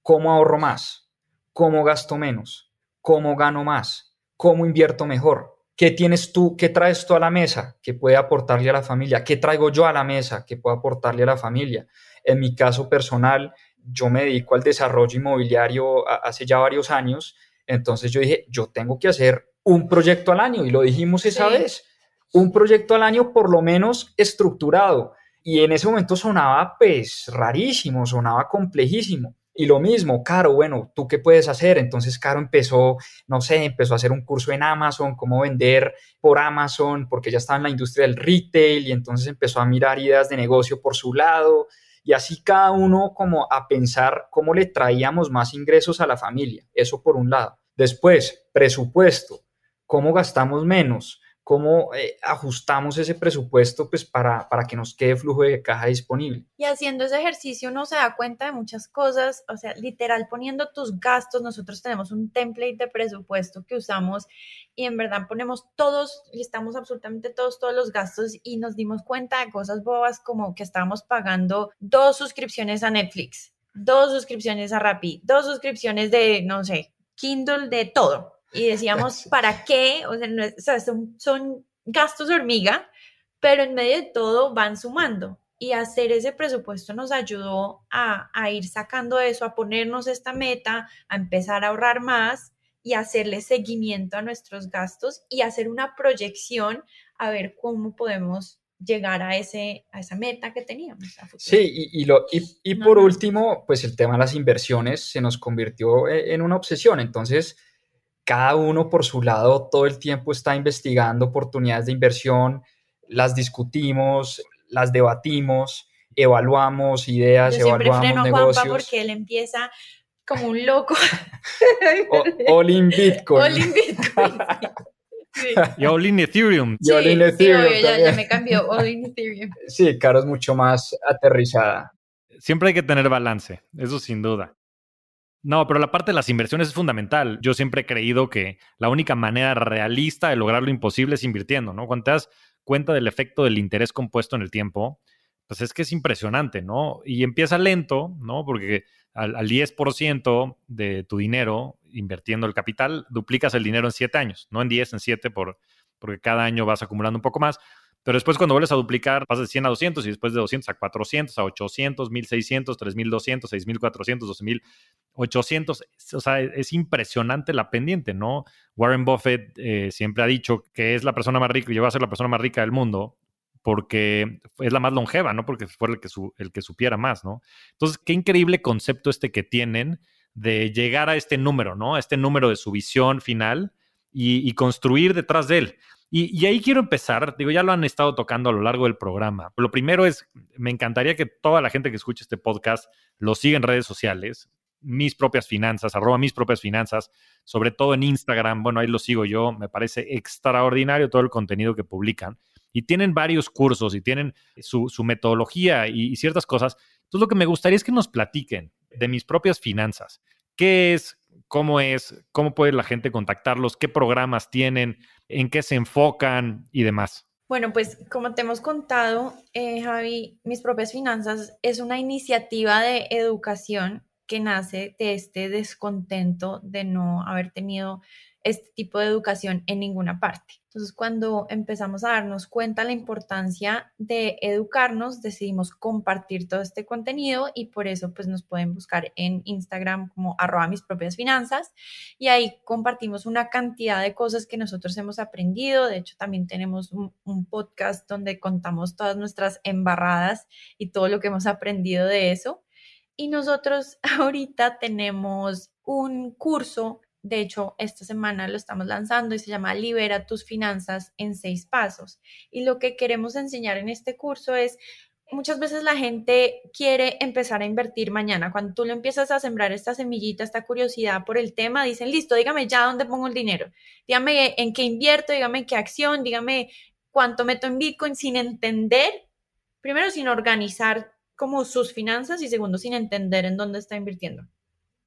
Speaker 3: ¿cómo ahorro más? ¿Cómo gasto menos? ¿Cómo gano más? ¿Cómo invierto mejor? ¿Qué tienes tú, qué traes tú a la mesa que puede aportarle a la familia? ¿Qué traigo yo a la mesa que puede aportarle a la familia? En mi caso personal, yo me dedico al desarrollo inmobiliario hace ya varios años, entonces yo dije, yo tengo que hacer un proyecto al año y lo dijimos esa vez, un proyecto al año por lo menos estructurado. Y en ese momento sonaba pues rarísimo, sonaba complejísimo. Y lo mismo, Caro, bueno, ¿tú qué puedes hacer? Entonces Caro empezó, no sé, empezó a hacer un curso en Amazon, cómo vender por Amazon, porque ya estaba en la industria del retail y entonces empezó a mirar ideas de negocio por su lado y así cada uno como a pensar cómo le traíamos más ingresos a la familia. Eso por un lado. Después, presupuesto, cómo gastamos menos, cómo eh, ajustamos ese presupuesto pues para, para que nos quede flujo de caja disponible.
Speaker 1: Y haciendo ese ejercicio uno se da cuenta de muchas cosas, o sea, literal poniendo tus gastos, nosotros tenemos un template de presupuesto que usamos y en verdad ponemos todos, listamos absolutamente todos, todos los gastos y nos dimos cuenta de cosas bobas como que estábamos pagando dos suscripciones a Netflix, dos suscripciones a Rappi, dos suscripciones de, no sé, Kindle, de todo y decíamos, ¿para qué? O sea, son, gastos hormiga, pero en medio de todo van sumando. Y hacer ese presupuesto nos ayudó a, a, ir sacando eso, a ponernos esta meta, a empezar a ahorrar más y hacerle seguimiento a nuestros gastos y hacer una proyección a ver cómo podemos llegar a, ese, a esa meta que teníamos.
Speaker 3: sí, y, y, lo, y, y por último, pues el tema de las inversiones se nos convirtió e, en una obsesión. Entonces, cada uno por su lado todo el tiempo está investigando oportunidades de inversión, las discutimos, las debatimos, evaluamos ideas, Yo evaluamos freno negocios. A Juanpa
Speaker 1: porque él empieza como un loco.
Speaker 3: all in Bitcoin.
Speaker 1: All in Bitcoin.
Speaker 2: Y all in Ethereum.
Speaker 3: Y all in Ethereum.
Speaker 1: ya, ya, me cambió, all in Ethereum.
Speaker 3: Sí, Caro es mucho más aterrizada.
Speaker 2: Siempre hay que tener balance, eso sin duda. No, pero la parte de las inversiones es fundamental. Yo siempre he creído que la única manera realista de lograr lo imposible es invirtiendo, ¿no? Cuando te das cuenta del efecto del interés compuesto en el tiempo, pues es que es impresionante, ¿no? Y empieza lento, ¿no? Porque al, 10% de tu dinero invirtiendo el capital, duplicas el dinero en 7 años, no en 10, en 7, por, porque cada año vas acumulando un poco más. Pero después cuando vuelves a duplicar, pasas de 100 a 200 y después de 200 a 400, a 800, 1600, 3200, 6400, 12800. O sea, es impresionante la pendiente, ¿no? Warren Buffett eh, siempre ha dicho que es la persona más rica y va a ser la persona más rica del mundo porque es la más longeva, ¿no? Porque fue el que, el que supiera más, ¿no? Entonces, qué increíble concepto este que tienen de llegar a este número, ¿no? A este número de su visión final y construir detrás de él. Y, ahí quiero empezar, digo, ya lo han estado tocando a lo largo del programa. Lo primero es, me encantaría que toda la gente que escuche este podcast lo siga en redes sociales, mis propias finanzas, arroba mis propias finanzas, sobre todo en Instagram, bueno, ahí lo sigo yo, me parece extraordinario todo el contenido que publican. Y tienen varios cursos y tienen su, metodología y, y ciertas cosas. Entonces, lo que me gustaría es que nos platiquen de mis propias finanzas. ¿Qué es? ¿Cómo es? ¿Cómo puede la gente contactarlos? ¿Qué programas tienen? en qué se enfocan y demás.
Speaker 1: Bueno, pues como te hemos contado, eh, Javi, Mis propias finanzas es una iniciativa de educación que nace de este descontento de no haber tenido este tipo de educación en ninguna parte. Entonces, cuando empezamos a darnos cuenta la importancia de educarnos, decidimos compartir todo este contenido y por eso pues nos pueden buscar en Instagram como arroba mis propias finanzas y ahí compartimos una cantidad de cosas que nosotros hemos aprendido. De hecho, también tenemos un, un podcast donde contamos todas nuestras embarradas y todo lo que hemos aprendido de eso. Y nosotros ahorita tenemos un curso de hecho, esta semana lo estamos lanzando y se llama Libera tus finanzas en seis pasos. Y lo que queremos enseñar en este curso es, muchas veces la gente quiere empezar a invertir mañana. Cuando tú le empiezas a sembrar esta semillita, esta curiosidad por el tema, dicen, listo, dígame ya dónde pongo el dinero. Dígame en qué invierto, dígame qué acción, dígame cuánto meto en Bitcoin sin entender, primero sin organizar como sus finanzas y segundo sin entender en dónde está invirtiendo.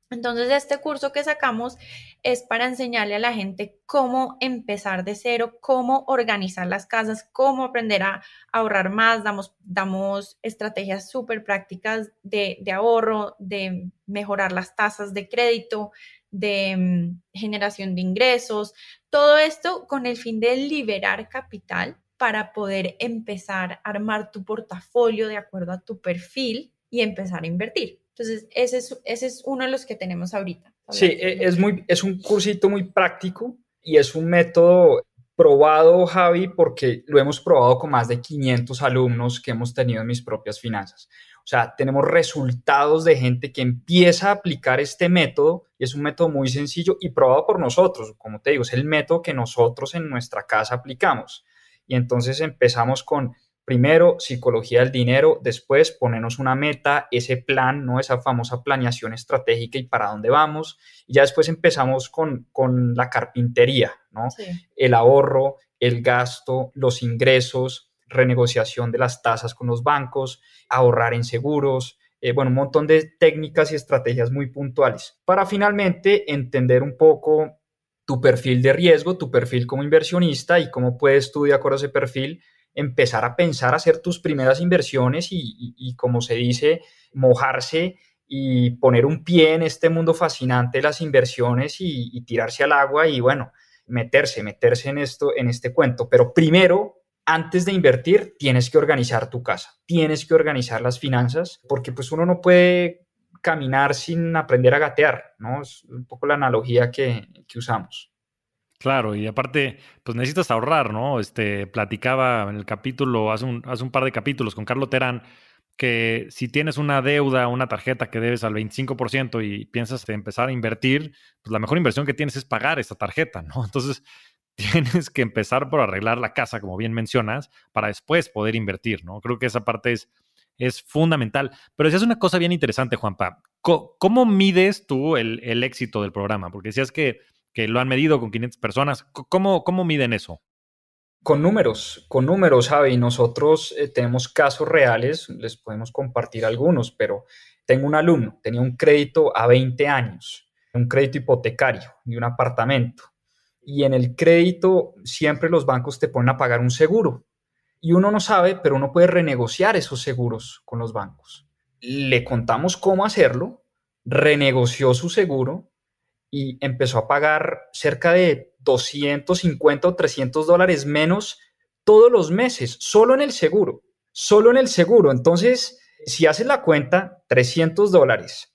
Speaker 1: Entonces, este curso que sacamos es para enseñarle a la gente cómo empezar de cero, cómo organizar las casas, cómo aprender a ahorrar más. Damos, estrategias súper prácticas de, de, ahorro, de mejorar las tasas de crédito, de mm, generación de ingresos. Todo esto con el fin de liberar capital para poder empezar a armar tu portafolio de acuerdo a tu perfil y empezar a invertir. Entonces, ese es, uno de los que tenemos ahorita.
Speaker 3: Sí, e, es, muy, es un cursito muy práctico y es un método probado, Javi, porque lo hemos probado con más de 500 alumnos que hemos tenido en mis propias finanzas. O sea, tenemos resultados de gente que empieza a aplicar este método y es un método muy sencillo y probado por nosotros. Como te digo, es el método que nosotros en nuestra casa aplicamos. Y entonces empezamos con Primero, psicología del dinero, después ponernos una meta, ese plan, ¿no? Esa famosa planeación estratégica y para dónde vamos. Y ya después empezamos con, con la carpintería, ¿no? El ahorro, el gasto, los ingresos, renegociación de las tasas con los bancos, ahorrar en seguros, eh, bueno, un montón de técnicas y estrategias muy puntuales para finalmente entender un poco tu perfil de riesgo, tu perfil como inversionista y cómo puedes tú, de acuerdo a ese perfil, empezar a pensar, hacer tus primeras inversiones y, como se dice, mojarse y poner un pie en este mundo fascinante de las inversiones y, tirarse al agua y bueno, meterse, meterse en esto, en este cuento. Pero primero, antes de invertir, tienes que organizar tu casa, tienes que organizar las finanzas, porque pues uno no puede caminar sin aprender a gatear, ¿no? Es un poco la analogía que, que usamos.
Speaker 2: Claro, y aparte, pues necesitas ahorrar, ¿no? Este, platicaba en el capítulo, hace un, hace un par de capítulos con Carlos Terán, que si tienes una deuda, una tarjeta que debes al 25% y piensas empezar a invertir, pues la mejor inversión que tienes es pagar esa tarjeta, ¿no? Entonces, tienes que empezar por arreglar la casa, como bien mencionas, para después poder invertir, ¿no? Creo que esa parte es, es fundamental. Pero decías una cosa bien interesante, Juanpa. ¿Cómo, mides tú el, el éxito del programa? Porque decías que que lo han medido con 500 personas. ¿Cómo, cómo miden eso?
Speaker 3: Con números, con números, Javi. Nosotros eh, tenemos casos reales, les podemos compartir algunos, pero tengo un alumno, tenía un crédito a 20 años, un crédito hipotecario de un apartamento. Y en el crédito siempre los bancos te ponen a pagar un seguro. Y uno no sabe, pero uno puede renegociar esos seguros con los bancos. Le contamos cómo hacerlo, renegoció su seguro y empezó a pagar cerca de 250 o 300 dólares menos todos los meses, solo en el seguro, solo en el seguro. Entonces, si haces la cuenta, 300 dólares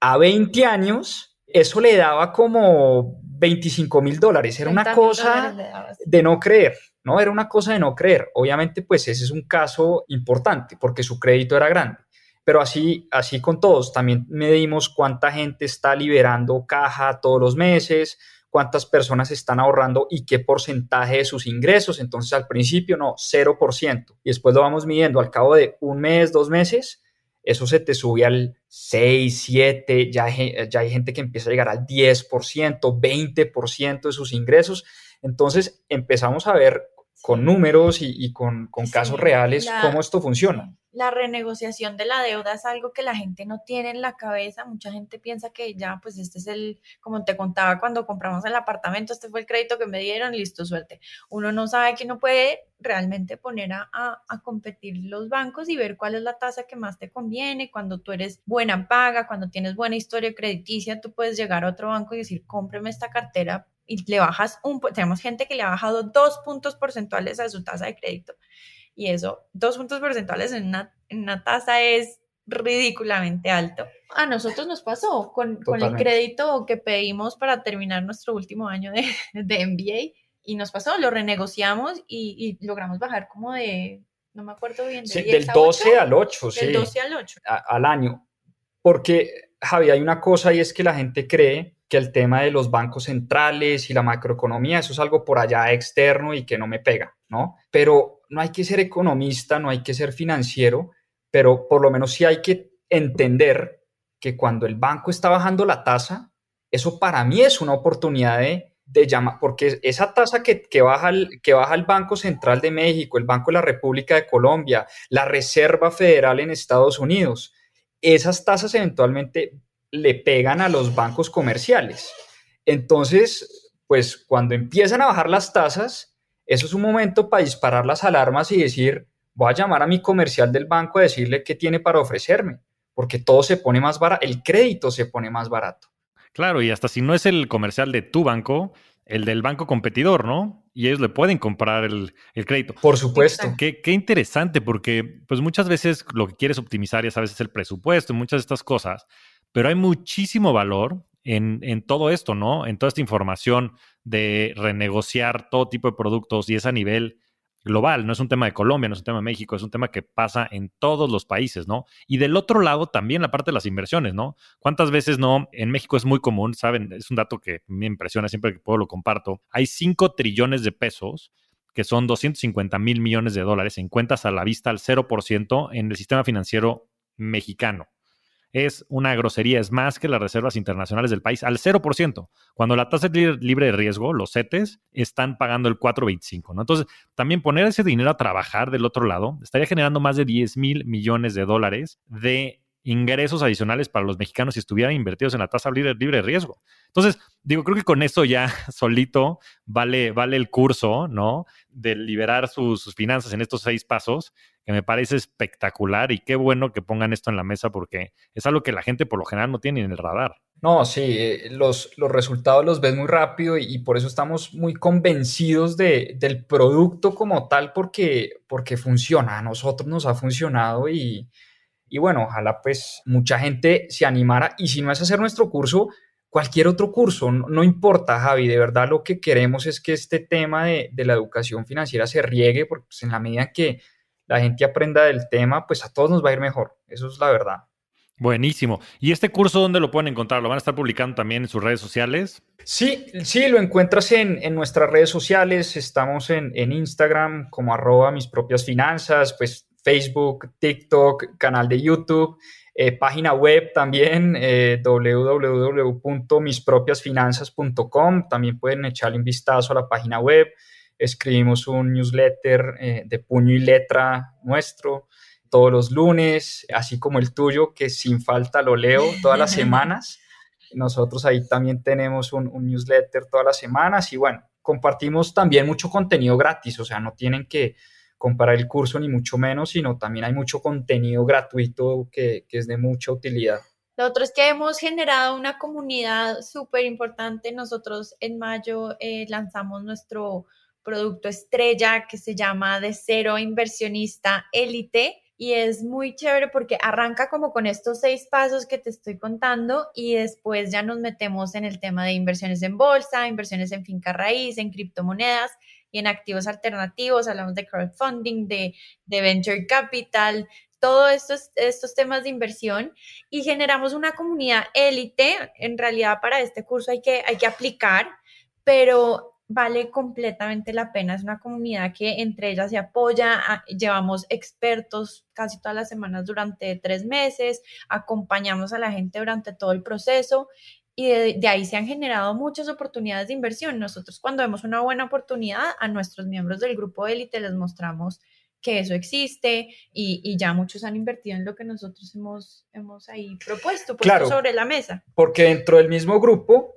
Speaker 3: a 20 años, eso le daba como 25 mil dólares. Era una cosa de no creer, ¿no? Era una cosa de no creer. Obviamente, pues ese es un caso importante porque su crédito era grande pero así, así con todos. También medimos cuánta gente está liberando caja todos los meses, cuántas personas están ahorrando y qué porcentaje de sus ingresos. Entonces al principio no, 0%. Y después lo vamos midiendo al cabo de un mes, dos meses, eso se te sube al 6, 7, ya, ya hay gente que empieza a llegar al 10%, 20% de sus ingresos. Entonces empezamos a ver con números y, con, casos reales cómo esto funciona
Speaker 1: la renegociación de la deuda es algo que la gente no tiene en la cabeza. Mucha gente piensa que ya, pues este es el, como te contaba cuando compramos el apartamento, este fue el crédito que me dieron, listo, suerte. Uno no sabe que no puede realmente poner a, a, competir los bancos y ver cuál es la tasa que más te conviene. Cuando tú eres buena paga, cuando tienes buena historia crediticia, tú puedes llegar a otro banco y decir, cómpreme esta cartera y le bajas un, tenemos gente que le ha bajado dos puntos porcentuales a su tasa de crédito. Y eso, dos puntos porcentuales en una, en una tasa es ridículamente alto. A nosotros nos pasó con, con el crédito que pedimos para terminar nuestro último año de, de MBA y nos pasó, lo renegociamos y, y, logramos bajar como de, no me acuerdo bien,
Speaker 3: de del 12 al 8,
Speaker 1: sí. Del 12 al 8.
Speaker 3: al año. Porque, Javi, hay una cosa y es que la gente cree que el tema de los bancos centrales y la macroeconomía, eso es algo por allá externo y que no me pega, ¿no? Pero no hay que ser economista, no hay que ser financiero pero por lo menos sí hay que entender que cuando el banco está bajando la tasa, eso para mí es una oportunidad de, llamar, porque esa tasa que, baja el, que baja el Banco Central de México, el Banco de la República de Colombia, la Reserva Federal en Estados Unidos, esas tasas eventualmente le pegan a los bancos comerciales. Entonces, pues cuando empiezan a bajar las tasas, eso es un momento para disparar las alarmas y decir, voy a llamar a mi comercial del banco a decirle qué tiene para ofrecerme, porque todo se pone más barato, el crédito se pone más barato.
Speaker 2: Claro, y hasta si no es el comercial de tu banco, el del banco competidor, ¿no? Y ellos le pueden comprar el, crédito.
Speaker 3: Por supuesto.
Speaker 2: Qué, qué, interesante, porque pues muchas veces lo que quieres optimizar es a veces el presupuesto, muchas de estas cosas, pero hay muchísimo valor en, en, todo esto, ¿no? En toda esta información de renegociar todo tipo de productos y es a nivel global, no es un tema de Colombia, no es un tema de México, es un tema que pasa en todos los países, ¿no? Y del otro lado también la parte de las inversiones, ¿no? ¿Cuántas veces no? En México es muy común, ¿saben? Es un dato que me impresiona siempre que puedo lo comparto. Hay 5 trillones de pesos que son 250 mil millones de dólares en cuentas a la vista al 0% en el sistema financiero mexicano es una grosería, es más que las reservas internacionales del país al 0%, cuando la tasa libre de riesgo, los CETES, están pagando el 4.25, ¿no? Entonces, también poner ese dinero a trabajar del otro lado estaría generando más de 10 mil millones de dólares de ingresos adicionales para los mexicanos si estuvieran invertidos en la tasa libre, libre de riesgo. Entonces, digo, creo que con eso ya solito vale, vale el curso, ¿no? De liberar sus finanzas en estos seis pasos que me parece espectacular y qué bueno que pongan esto en la mesa porque es algo que la gente por lo general no tiene en el radar.
Speaker 3: No, sí, eh, los, los resultados los ves muy rápido y, por eso estamos muy convencidos de, del producto como tal porque, porque funciona, a nosotros nos ha funcionado y, y bueno, ojalá pues mucha gente se animara y si no es hacer nuestro curso, cualquier otro curso, no, importa, Javi, de verdad lo que queremos es que este tema de, de la educación financiera se riegue porque pues, en la medida que la gente aprenda del tema, pues a todos nos va a ir mejor. Eso es la verdad.
Speaker 2: Buenísimo. ¿Y este curso dónde lo pueden encontrar? ¿Lo van a estar publicando también en sus redes sociales?
Speaker 3: Sí, sí, lo encuentras en, nuestras redes sociales. Estamos en, Instagram como arroba mis propias finanzas, pues Facebook, TikTok, canal de YouTube, eh, página web también, eh, www.mispropiasfinanzas.com. También pueden echarle un vistazo a la página web escribimos un newsletter eh, de puño y letra nuestro todos los lunes, así como el tuyo, que sin falta lo leo todas las semanas. Nosotros ahí también tenemos un, newsletter todas las semanas y bueno, compartimos también mucho contenido gratis, o sea, no tienen que comprar el curso ni mucho menos, sino también hay mucho contenido gratuito que, es de mucha utilidad.
Speaker 1: Lo otro es que hemos generado una comunidad súper importante. Nosotros en mayo eh, lanzamos nuestro producto estrella que se llama De Cero Inversionista Élite y es muy chévere porque arranca como con estos seis pasos que te estoy contando y después ya nos metemos en el tema de inversiones en bolsa, inversiones en finca raíz, en criptomonedas y en activos alternativos, hablamos de crowdfunding, de, venture capital, todos estos, estos temas de inversión y generamos una comunidad élite. En realidad para este curso hay que, hay que aplicar, pero vale completamente la pena. Es una comunidad que entre ellas se apoya. Llevamos expertos casi todas las semanas durante tres meses, acompañamos a la gente durante todo el proceso y de, ahí se han generado muchas oportunidades de inversión. Nosotros cuando vemos una buena oportunidad a nuestros miembros del grupo élite les mostramos que eso existe y, ya muchos han invertido en lo que nosotros hemos, hemos ahí propuesto, puesto sobre la mesa.
Speaker 3: Porque dentro del mismo grupo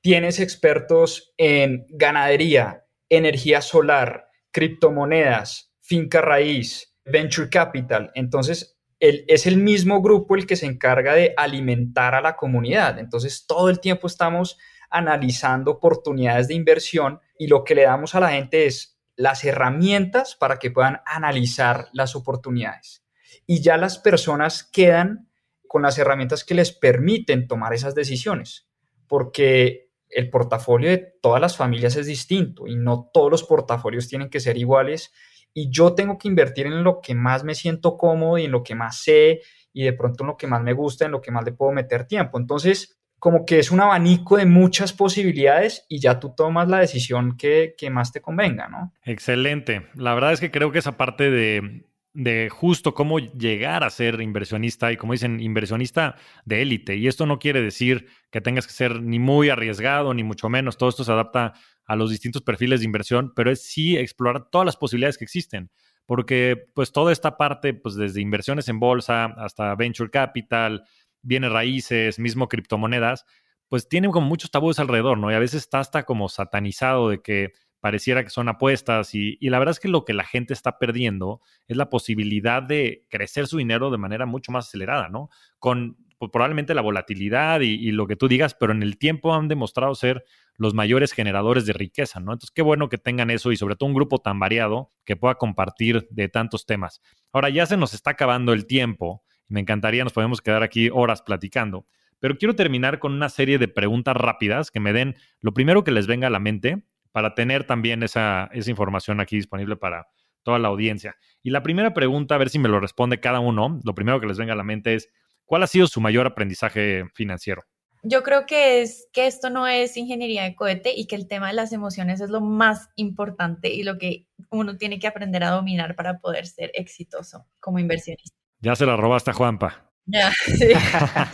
Speaker 3: tienes expertos en ganadería, energía solar, criptomonedas, finca raíz, venture capital. Entonces, es el mismo grupo el que se encarga de alimentar a la comunidad. Entonces, todo el tiempo estamos analizando oportunidades de inversión y lo que le damos a la gente es las herramientas para que puedan analizar las oportunidades. Y ya las personas quedan con las herramientas que les permiten tomar esas decisiones, porque el portafolio de todas las familias es distinto y no todos los portafolios tienen que ser iguales y yo tengo que invertir en lo que más me siento cómodo y en lo que más sé y de pronto en lo que más me gusta, en lo que más le puedo meter tiempo. Entonces, como que es un abanico de muchas posibilidades y ya tú tomas la decisión que, que más te convenga, ¿no?
Speaker 2: Excelente. La verdad es que creo que esa parte de, de justo cómo llegar a ser inversionista y como dicen, inversionista de élite. Y esto no quiere decir que tengas que ser ni muy arriesgado, ni mucho menos. Todo esto se adapta a los distintos perfiles de inversión, pero es sí explorar todas las posibilidades que existen. Porque pues toda esta parte, pues desde inversiones en bolsa hasta venture capital, bienes raíces, mismo criptomonedas, pues tienen como muchos tabúes alrededor, ¿no? Y a veces está hasta como satanizado de que pareciera que son apuestas y, la verdad es que lo que la gente está perdiendo es la posibilidad de crecer su dinero de manera mucho más acelerada, ¿no? Con pues, probablemente la volatilidad y, y, lo que tú digas, pero en el tiempo han demostrado ser los mayores generadores de riqueza, ¿no? Entonces, qué bueno que tengan eso y sobre todo un grupo tan variado que pueda compartir de tantos temas. Ahora, ya se nos está acabando el tiempo. Me encantaría, nos podemos quedar aquí horas platicando. Pero quiero terminar con una serie de preguntas rápidas que me den lo primero que les venga a la mente para tener también esa, información aquí disponible para toda la audiencia. Y la primera pregunta, a ver si me lo responde cada uno, lo primero que les venga a la mente es, ¿cuál ha sido su mayor aprendizaje financiero?
Speaker 1: Yo creo que es que esto no es ingeniería de cohete y que el tema de las emociones es lo más importante y lo que uno tiene que aprender a dominar para poder ser exitoso como inversionista.
Speaker 2: Ya se la robaste a Juanpa.
Speaker 1: Ya, sí.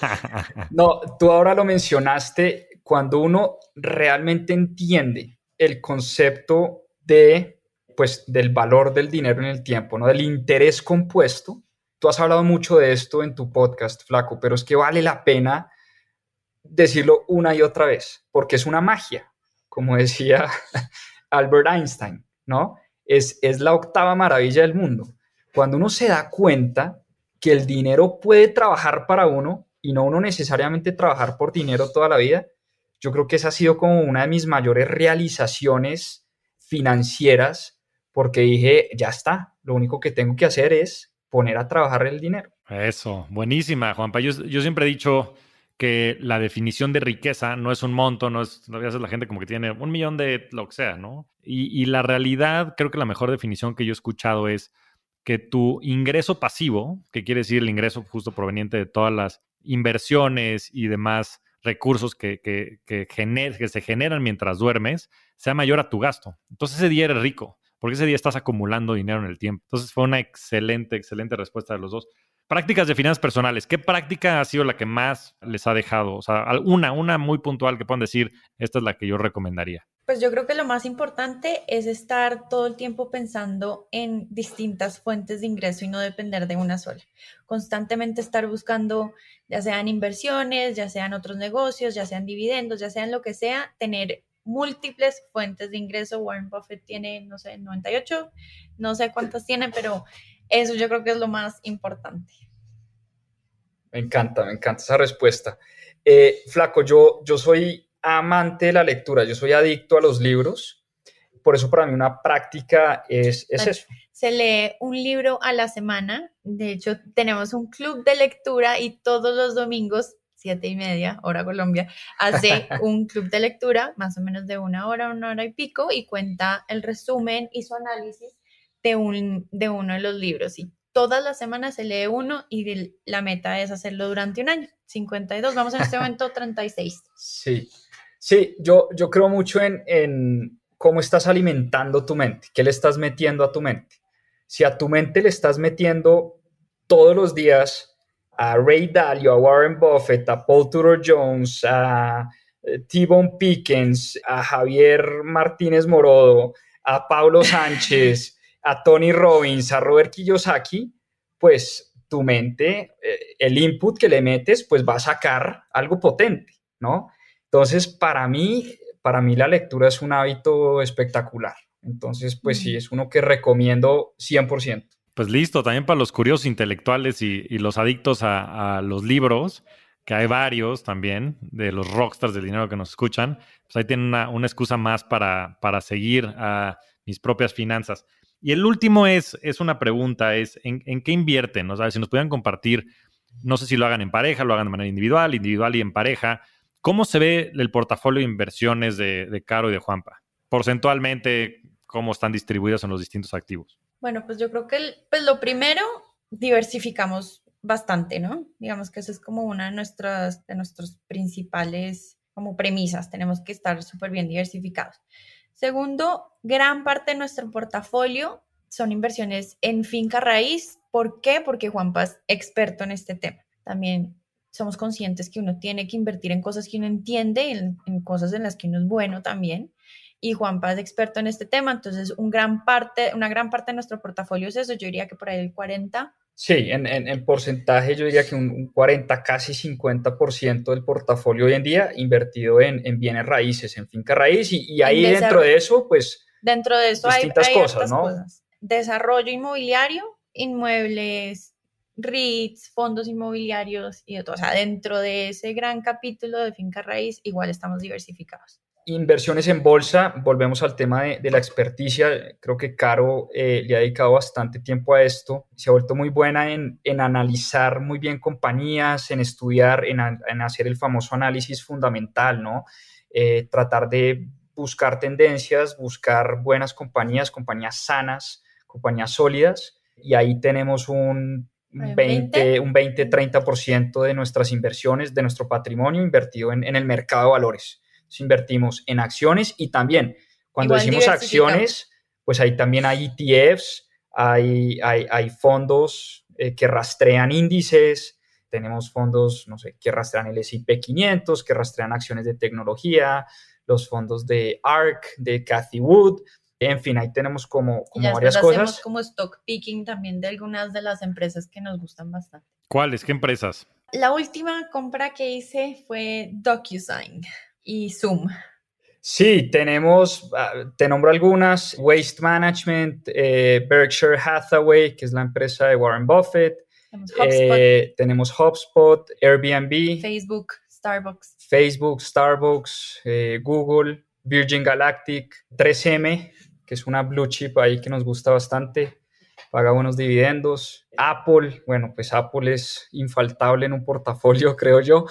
Speaker 3: no, tú ahora lo mencionaste, cuando uno realmente entiende el concepto de, pues, del valor del dinero en el tiempo, ¿no? Del interés compuesto. Tú has hablado mucho de esto en tu podcast, Flaco, pero es que vale la pena decirlo una y otra vez, porque es una magia, como decía Albert Einstein, ¿no? Es, es la octava maravilla del mundo. Cuando uno se da cuenta que el dinero puede trabajar para uno y no uno necesariamente trabajar por dinero toda la vida, yo creo que esa ha sido como una de mis mayores realizaciones financieras, porque dije, ya está, lo único que tengo que hacer es poner a trabajar el dinero.
Speaker 2: Eso, buenísima, Juanpa. Yo, yo siempre he dicho que la definición de riqueza no es un monto, no es, no la gente como que tiene un millón de lo que sea, ¿no? Y, y la realidad, creo que la mejor definición que yo he escuchado es que tu ingreso pasivo, que quiere decir el ingreso justo proveniente de todas las inversiones y demás recursos que, que, que, se generan mientras duermes sea mayor a tu gasto. Entonces ese día eres rico, porque ese día estás acumulando dinero en el tiempo. Entonces fue una excelente, excelente respuesta de los dos. Prácticas de finanzas personales. ¿Qué práctica ha sido la que más les ha dejado? O sea, una, una muy puntual que puedan decir, esta es la que yo recomendaría.
Speaker 1: Pues yo creo que lo más importante es estar todo el tiempo pensando en distintas fuentes de ingreso y no depender de una sola. Constantemente estar buscando, ya sean inversiones, ya sean otros negocios, ya sean dividendos, ya sean lo que sea, tener múltiples fuentes de ingreso. Warren Buffett tiene, no sé, 98, no sé cuántas tiene, pero eso yo creo que es lo más importante.
Speaker 3: Me encanta, me encanta esa respuesta. Eh, Flaco, yo, yo soy amante de la lectura, yo soy adicto a los libros, por eso para mí una práctica es, es eso.
Speaker 1: Se lee un libro a la semana, de hecho tenemos un club de lectura y todos los domingos, siete y media, hora Colombia, hace un club de lectura, más o menos de una hora, una hora y pico, y cuenta el resumen y su análisis de, un, de uno de los libros. Y todas las semanas se lee uno y la meta es hacerlo durante un año. 52, vamos en este momento 36.
Speaker 3: Sí, Sí, yo, yo creo mucho en, cómo estás alimentando tu mente, qué le estás metiendo a tu mente. Si a tu mente le estás metiendo todos los días a Ray Dalio, a Warren Buffett, a Paul Tudor Jones, a eh, T-Bone Pickens, a Javier Martínez Morodo, a Pablo Sánchez, a Tony Robbins, a Robert Kiyosaki, pues tu mente, eh, el input que le metes, pues va a sacar algo potente, ¿no? Entonces, para mí, para mí la lectura es un hábito espectacular. Entonces, pues sí, es uno que recomiendo 100%.
Speaker 2: Pues listo, también para los curiosos intelectuales y, los adictos a, los libros, que hay varios también de los rockstars del dinero que nos escuchan, pues ahí tienen una, una excusa más para, para seguir a mis propias finanzas. Y el último es, es una pregunta, es ¿en, en qué invierten? O sea, si nos pudieran compartir, no sé si lo hagan en pareja, lo hagan de manera individual, individual y en pareja, ¿cómo se ve el portafolio de inversiones de, de Caro y de Juanpa? Porcentualmente, ¿cómo están distribuidos en los distintos activos?
Speaker 1: Bueno, pues yo creo que el, pues lo primero, diversificamos bastante, ¿no? Digamos que eso es como una de nuestras, de nuestros principales como premisas, tenemos que estar súper bien diversificados. Segundo, gran parte de nuestro portafolio son inversiones en finca raíz. ¿Por qué? Porque Juanpa es experto en este tema. También somos conscientes que uno tiene que invertir en cosas que uno entiende, en, en cosas en las que uno es bueno también. Y Juanpa es experto en este tema, entonces un gran parte, una gran parte de nuestro portafolio es eso. Yo diría que por ahí el 40
Speaker 3: Sí, en, en, en, porcentaje yo diría que un, un 40, casi 50% del portafolio hoy en día invertido en, en bienes raíces, en finca raíz, y, y ahí dentro de eso, pues...
Speaker 1: Dentro de eso hay, hay cosas, ¿no? Cosas. Desarrollo inmobiliario, inmuebles, REITs, fondos inmobiliarios y de todo. O sea, dentro de ese gran capítulo de finca raíz, igual estamos diversificados.
Speaker 3: Inversiones en bolsa, volvemos al tema de, de la experticia. Creo que Caro eh, le ha dedicado bastante tiempo a esto. Se ha vuelto muy buena en, en analizar muy bien compañías, en estudiar, en, en, hacer el famoso análisis fundamental, ¿no? Eh, tratar de buscar tendencias, buscar buenas compañías, compañías sanas, compañías sólidas. Y ahí tenemos un 20, un 20-30% de nuestras inversiones, de nuestro patrimonio invertido en, en el mercado de valores. Invertimos en acciones y también cuando Igual decimos acciones, pues ahí también hay ETFs, hay, hay, hay fondos eh, que rastrean índices, tenemos fondos, no sé, que rastrean el S&P 500, que rastrean acciones de tecnología, los fondos de ARK, de Cathy Wood, en fin, ahí tenemos como, como varias cosas. Hacemos
Speaker 1: como stock picking también de algunas de las empresas que nos gustan bastante.
Speaker 2: ¿Cuáles? ¿Qué empresas?
Speaker 1: La última compra que hice fue DocuSign y Zoom.
Speaker 3: Sí, tenemos, uh, te nombro algunas, Waste Management, eh, Berkshire Hathaway, que es la empresa de Warren Buffett. Tenemos HubSpot, eh, tenemos HubSpot Airbnb.
Speaker 1: Facebook, Starbucks.
Speaker 3: Facebook, Starbucks, eh, Google, Virgin Galactic, 3M, que es una blue chip ahí que nos gusta bastante, paga buenos dividendos. Apple, bueno, pues Apple es infaltable en un portafolio, creo yo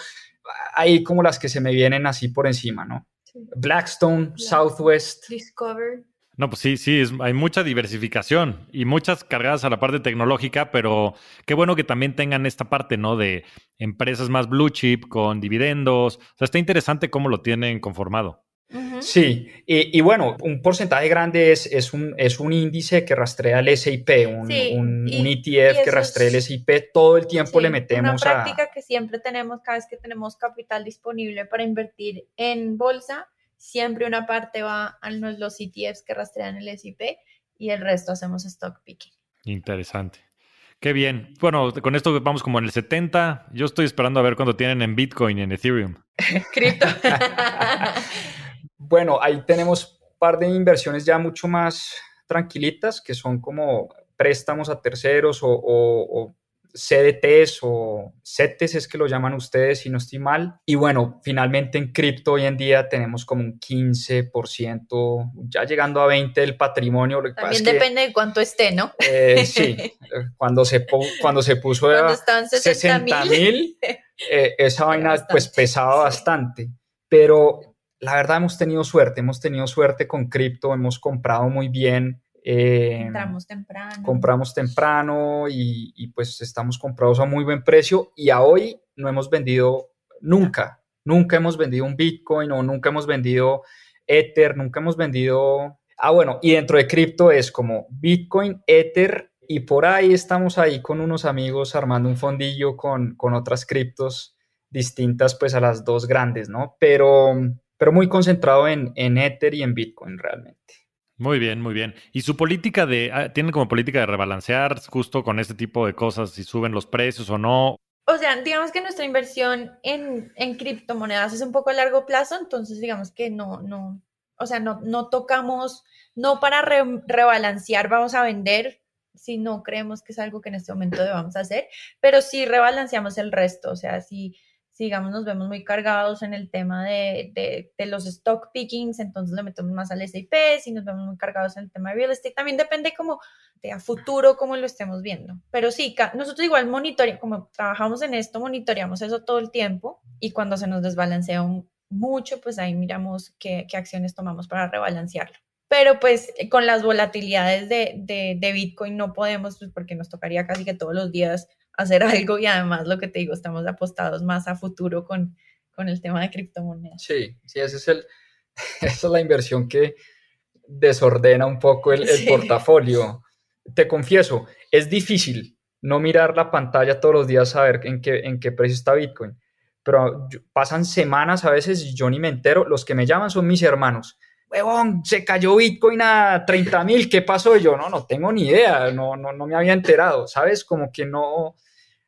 Speaker 3: ahí como las que se me vienen así por encima, ¿no? Sí. Blackstone, Black. Southwest.
Speaker 1: Discover.
Speaker 2: No, pues sí, sí, es, hay mucha diversificación y muchas cargadas a la parte tecnológica, pero qué bueno que también tengan esta parte, ¿no? De empresas más blue chip con dividendos. O sea, está interesante cómo lo tienen conformado.
Speaker 3: Uh -huh. Sí, y, y, bueno, un porcentaje grande es, es, un, es un índice que rastrea el SIP, un, sí, un, y, un ETF que rastrea el SIP, todo el tiempo sí, le metemos
Speaker 1: una práctica a... que siempre tenemos cada vez que tenemos capital disponible para invertir en bolsa, siempre una parte va a los ETFs que rastrean el SIP y el resto hacemos stock picking.
Speaker 2: Interesante. Qué bien. Bueno, con esto vamos como en el 70. Yo estoy esperando a ver cuándo tienen en Bitcoin y en Ethereum.
Speaker 1: Cripto.
Speaker 3: Bueno, ahí tenemos un par de inversiones ya mucho más tranquilitas, que son como préstamos a terceros o, o, o CDTs o CETES es que lo llaman ustedes si no estoy mal. Y bueno, finalmente en cripto hoy en día tenemos como un 15%, ya llegando a 20% del patrimonio.
Speaker 1: Lo que También depende que, de cuánto esté, ¿no?
Speaker 3: Eh, sí, cuando se, cuando se puso
Speaker 1: cuando a 60
Speaker 3: mil, eh, esa vaina bastante. pues pesaba bastante. Pero la verdad hemos tenido suerte, hemos tenido suerte con cripto, hemos comprado muy bien.
Speaker 1: Eh, compramos temprano.
Speaker 3: Compramos temprano y, y, pues estamos comprados a muy buen precio y a hoy no hemos vendido nunca, nunca hemos vendido un Bitcoin o nunca hemos vendido Ether, nunca hemos vendido... Ah, bueno, y dentro de cripto es como Bitcoin, Ether y por ahí estamos ahí con unos amigos armando un fondillo con, con otras criptos distintas pues a las dos grandes, ¿no? Pero pero muy concentrado en, en Ether y en Bitcoin realmente.
Speaker 2: Muy bien, muy bien. ¿Y su política de, ah, tienen como política de rebalancear justo con este tipo de cosas, si suben los precios o no?
Speaker 1: O sea, digamos que nuestra inversión en, en criptomonedas es un poco a largo plazo, entonces digamos que no, no, o sea, no, no tocamos, no para re, rebalancear vamos a vender si no creemos que es algo que en este momento debamos hacer, pero sí rebalanceamos el resto, o sea, si digamos nos vemos muy cargados en el tema de, de, los stock pickings, entonces le metemos más al SIP, si nos vemos muy cargados en el tema de real estate, también depende como de a futuro cómo lo estemos viendo. Pero sí, nosotros igual monitoreamos, como trabajamos en esto, monitoreamos eso todo el tiempo y cuando se nos desbalancea mucho, pues ahí miramos qué, qué acciones tomamos para rebalancearlo pero pues con las volatilidades de, de, de, Bitcoin no podemos, pues porque nos tocaría casi que todos los días hacer algo y además lo que te digo, estamos apostados más a futuro con, con el tema de criptomonedas.
Speaker 3: Sí, sí, ese es el, esa es la inversión que desordena un poco el, el portafolio. Te confieso, es difícil no mirar la pantalla todos los días a ver en qué, en qué precio está Bitcoin, pero pasan semanas a veces y yo ni me entero, los que me llaman son mis hermanos huevón, se cayó Bitcoin a 30 mil, ¿qué pasó? yo, no, no tengo ni idea, no, no, no me había enterado, ¿sabes? Como que no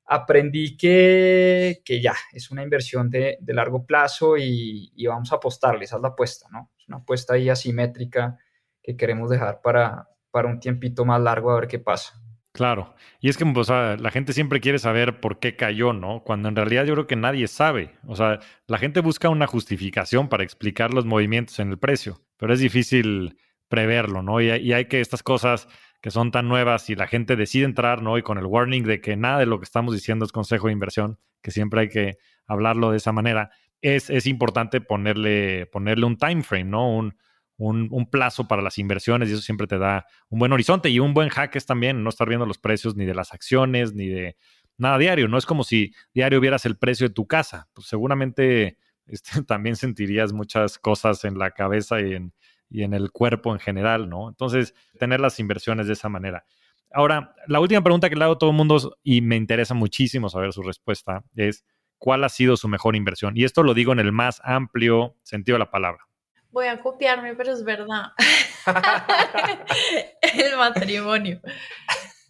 Speaker 3: aprendí que, que ya, es una inversión de, de largo plazo y, y, vamos a apostarle, esa es la apuesta, ¿no? Es una apuesta ahí asimétrica que queremos dejar para, para un tiempito más largo a ver qué pasa.
Speaker 2: Claro, y es que pues, la gente siempre quiere saber por qué cayó, ¿no? Cuando en realidad yo creo que nadie sabe. O sea, la gente busca una justificación para explicar los movimientos en el precio, pero es difícil preverlo, ¿no? Y, y hay que estas cosas que son tan nuevas y la gente decide entrar, ¿no? Y con el warning de que nada de lo que estamos diciendo es consejo de inversión, que siempre hay que hablarlo de esa manera, es, es importante ponerle, ponerle un time frame, ¿no? Un, un, plazo para las inversiones y eso siempre te da un buen horizonte y un buen hack es también no estar viendo los precios ni de las acciones ni de nada diario. No es como si diario vieras el precio de tu casa. Pues seguramente este, también sentirías muchas cosas en la cabeza y en, y en el cuerpo en general, ¿no? Entonces, tener las inversiones de esa manera. Ahora, la última pregunta que le hago a todo el mundo y me interesa muchísimo saber su respuesta es, ¿cuál ha sido su mejor inversión? Y esto lo digo en el más amplio sentido de la palabra
Speaker 1: voy a copiarme, pero es verdad. el matrimonio.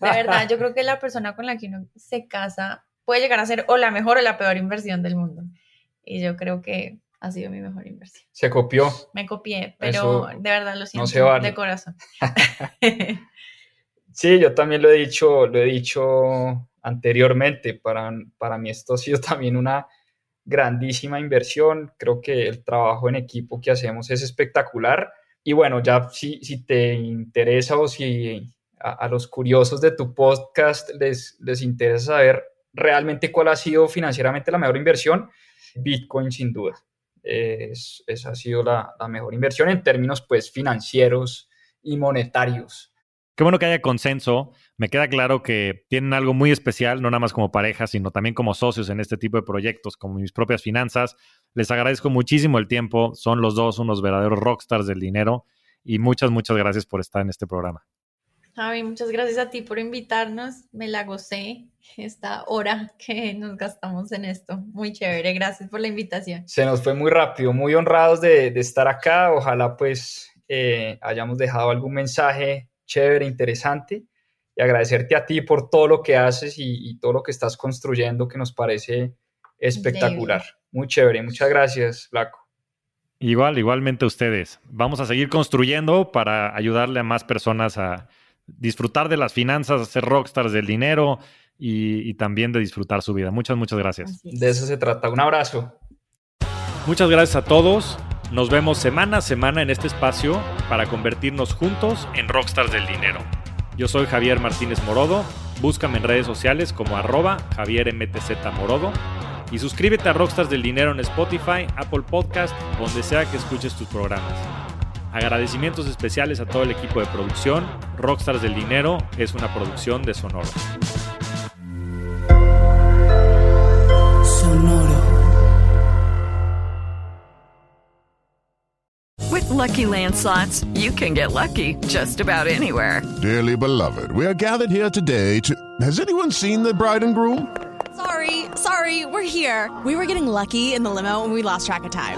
Speaker 1: De verdad, yo creo que la persona con la que uno se casa puede llegar a ser o la mejor o la peor inversión del mundo. Y yo creo que ha sido mi mejor inversión.
Speaker 3: Se copió.
Speaker 1: Me copié, pero de verdad lo siento de corazón.
Speaker 3: sí, yo también lo he dicho, lo he dicho anteriormente. Para, para mí esto ha sido también una grandísima inversión. Creo que el trabajo en equipo que hacemos es espectacular. Y bueno, ya si, si te interesa o si a, los curiosos de tu podcast les, les interesa saber realmente cuál ha sido financieramente la mejor inversión, Bitcoin sin duda. Es, esa ha sido la, mejor inversión en términos pues financieros y monetarios.
Speaker 2: Qué bueno que haya consenso. Me queda claro que tienen algo muy especial, no nada más como pareja, sino también como socios en este tipo de proyectos, como mis propias finanzas. Les agradezco muchísimo el tiempo. Son los dos unos verdaderos rockstars del dinero. Y muchas, muchas gracias por estar en este programa.
Speaker 1: Javi, muchas gracias a ti por invitarnos. Me la gocé esta hora que nos gastamos en esto. Muy chévere. Gracias por la invitación.
Speaker 3: Se nos fue muy rápido. Muy honrados de, estar acá. Ojalá pues eh, hayamos dejado algún mensaje chévere, interesante. Y agradecerte a ti por todo lo que haces y, todo lo que estás construyendo, que nos parece espectacular. Muy chévere. Muchas gracias, Flaco.
Speaker 2: Igual, igualmente ustedes. Vamos a seguir construyendo para ayudarle a más personas a disfrutar de las finanzas, a ser rockstars del dinero y, y también de disfrutar su vida. Muchas, muchas gracias.
Speaker 3: De eso se trata. Un abrazo.
Speaker 2: Muchas gracias a todos. Nos vemos semana a semana en este espacio para convertirnos juntos en rockstars del dinero. Yo soy Javier Martínez Morodo, búscame en redes sociales como arroba Javier Morodo y suscríbete a Rockstars del Dinero en Spotify, Apple Podcast, donde sea que escuches tus programas. Agradecimientos especiales a todo el equipo de producción. Rockstars del Dinero es una producción de Sonoro.
Speaker 4: Lucky Land slots, you can get lucky just about anywhere.
Speaker 5: Dearly beloved, we are gathered here today to. Has anyone seen the bride and groom?
Speaker 6: Sorry, sorry, we're here. We were getting lucky in the limo and we lost track of time.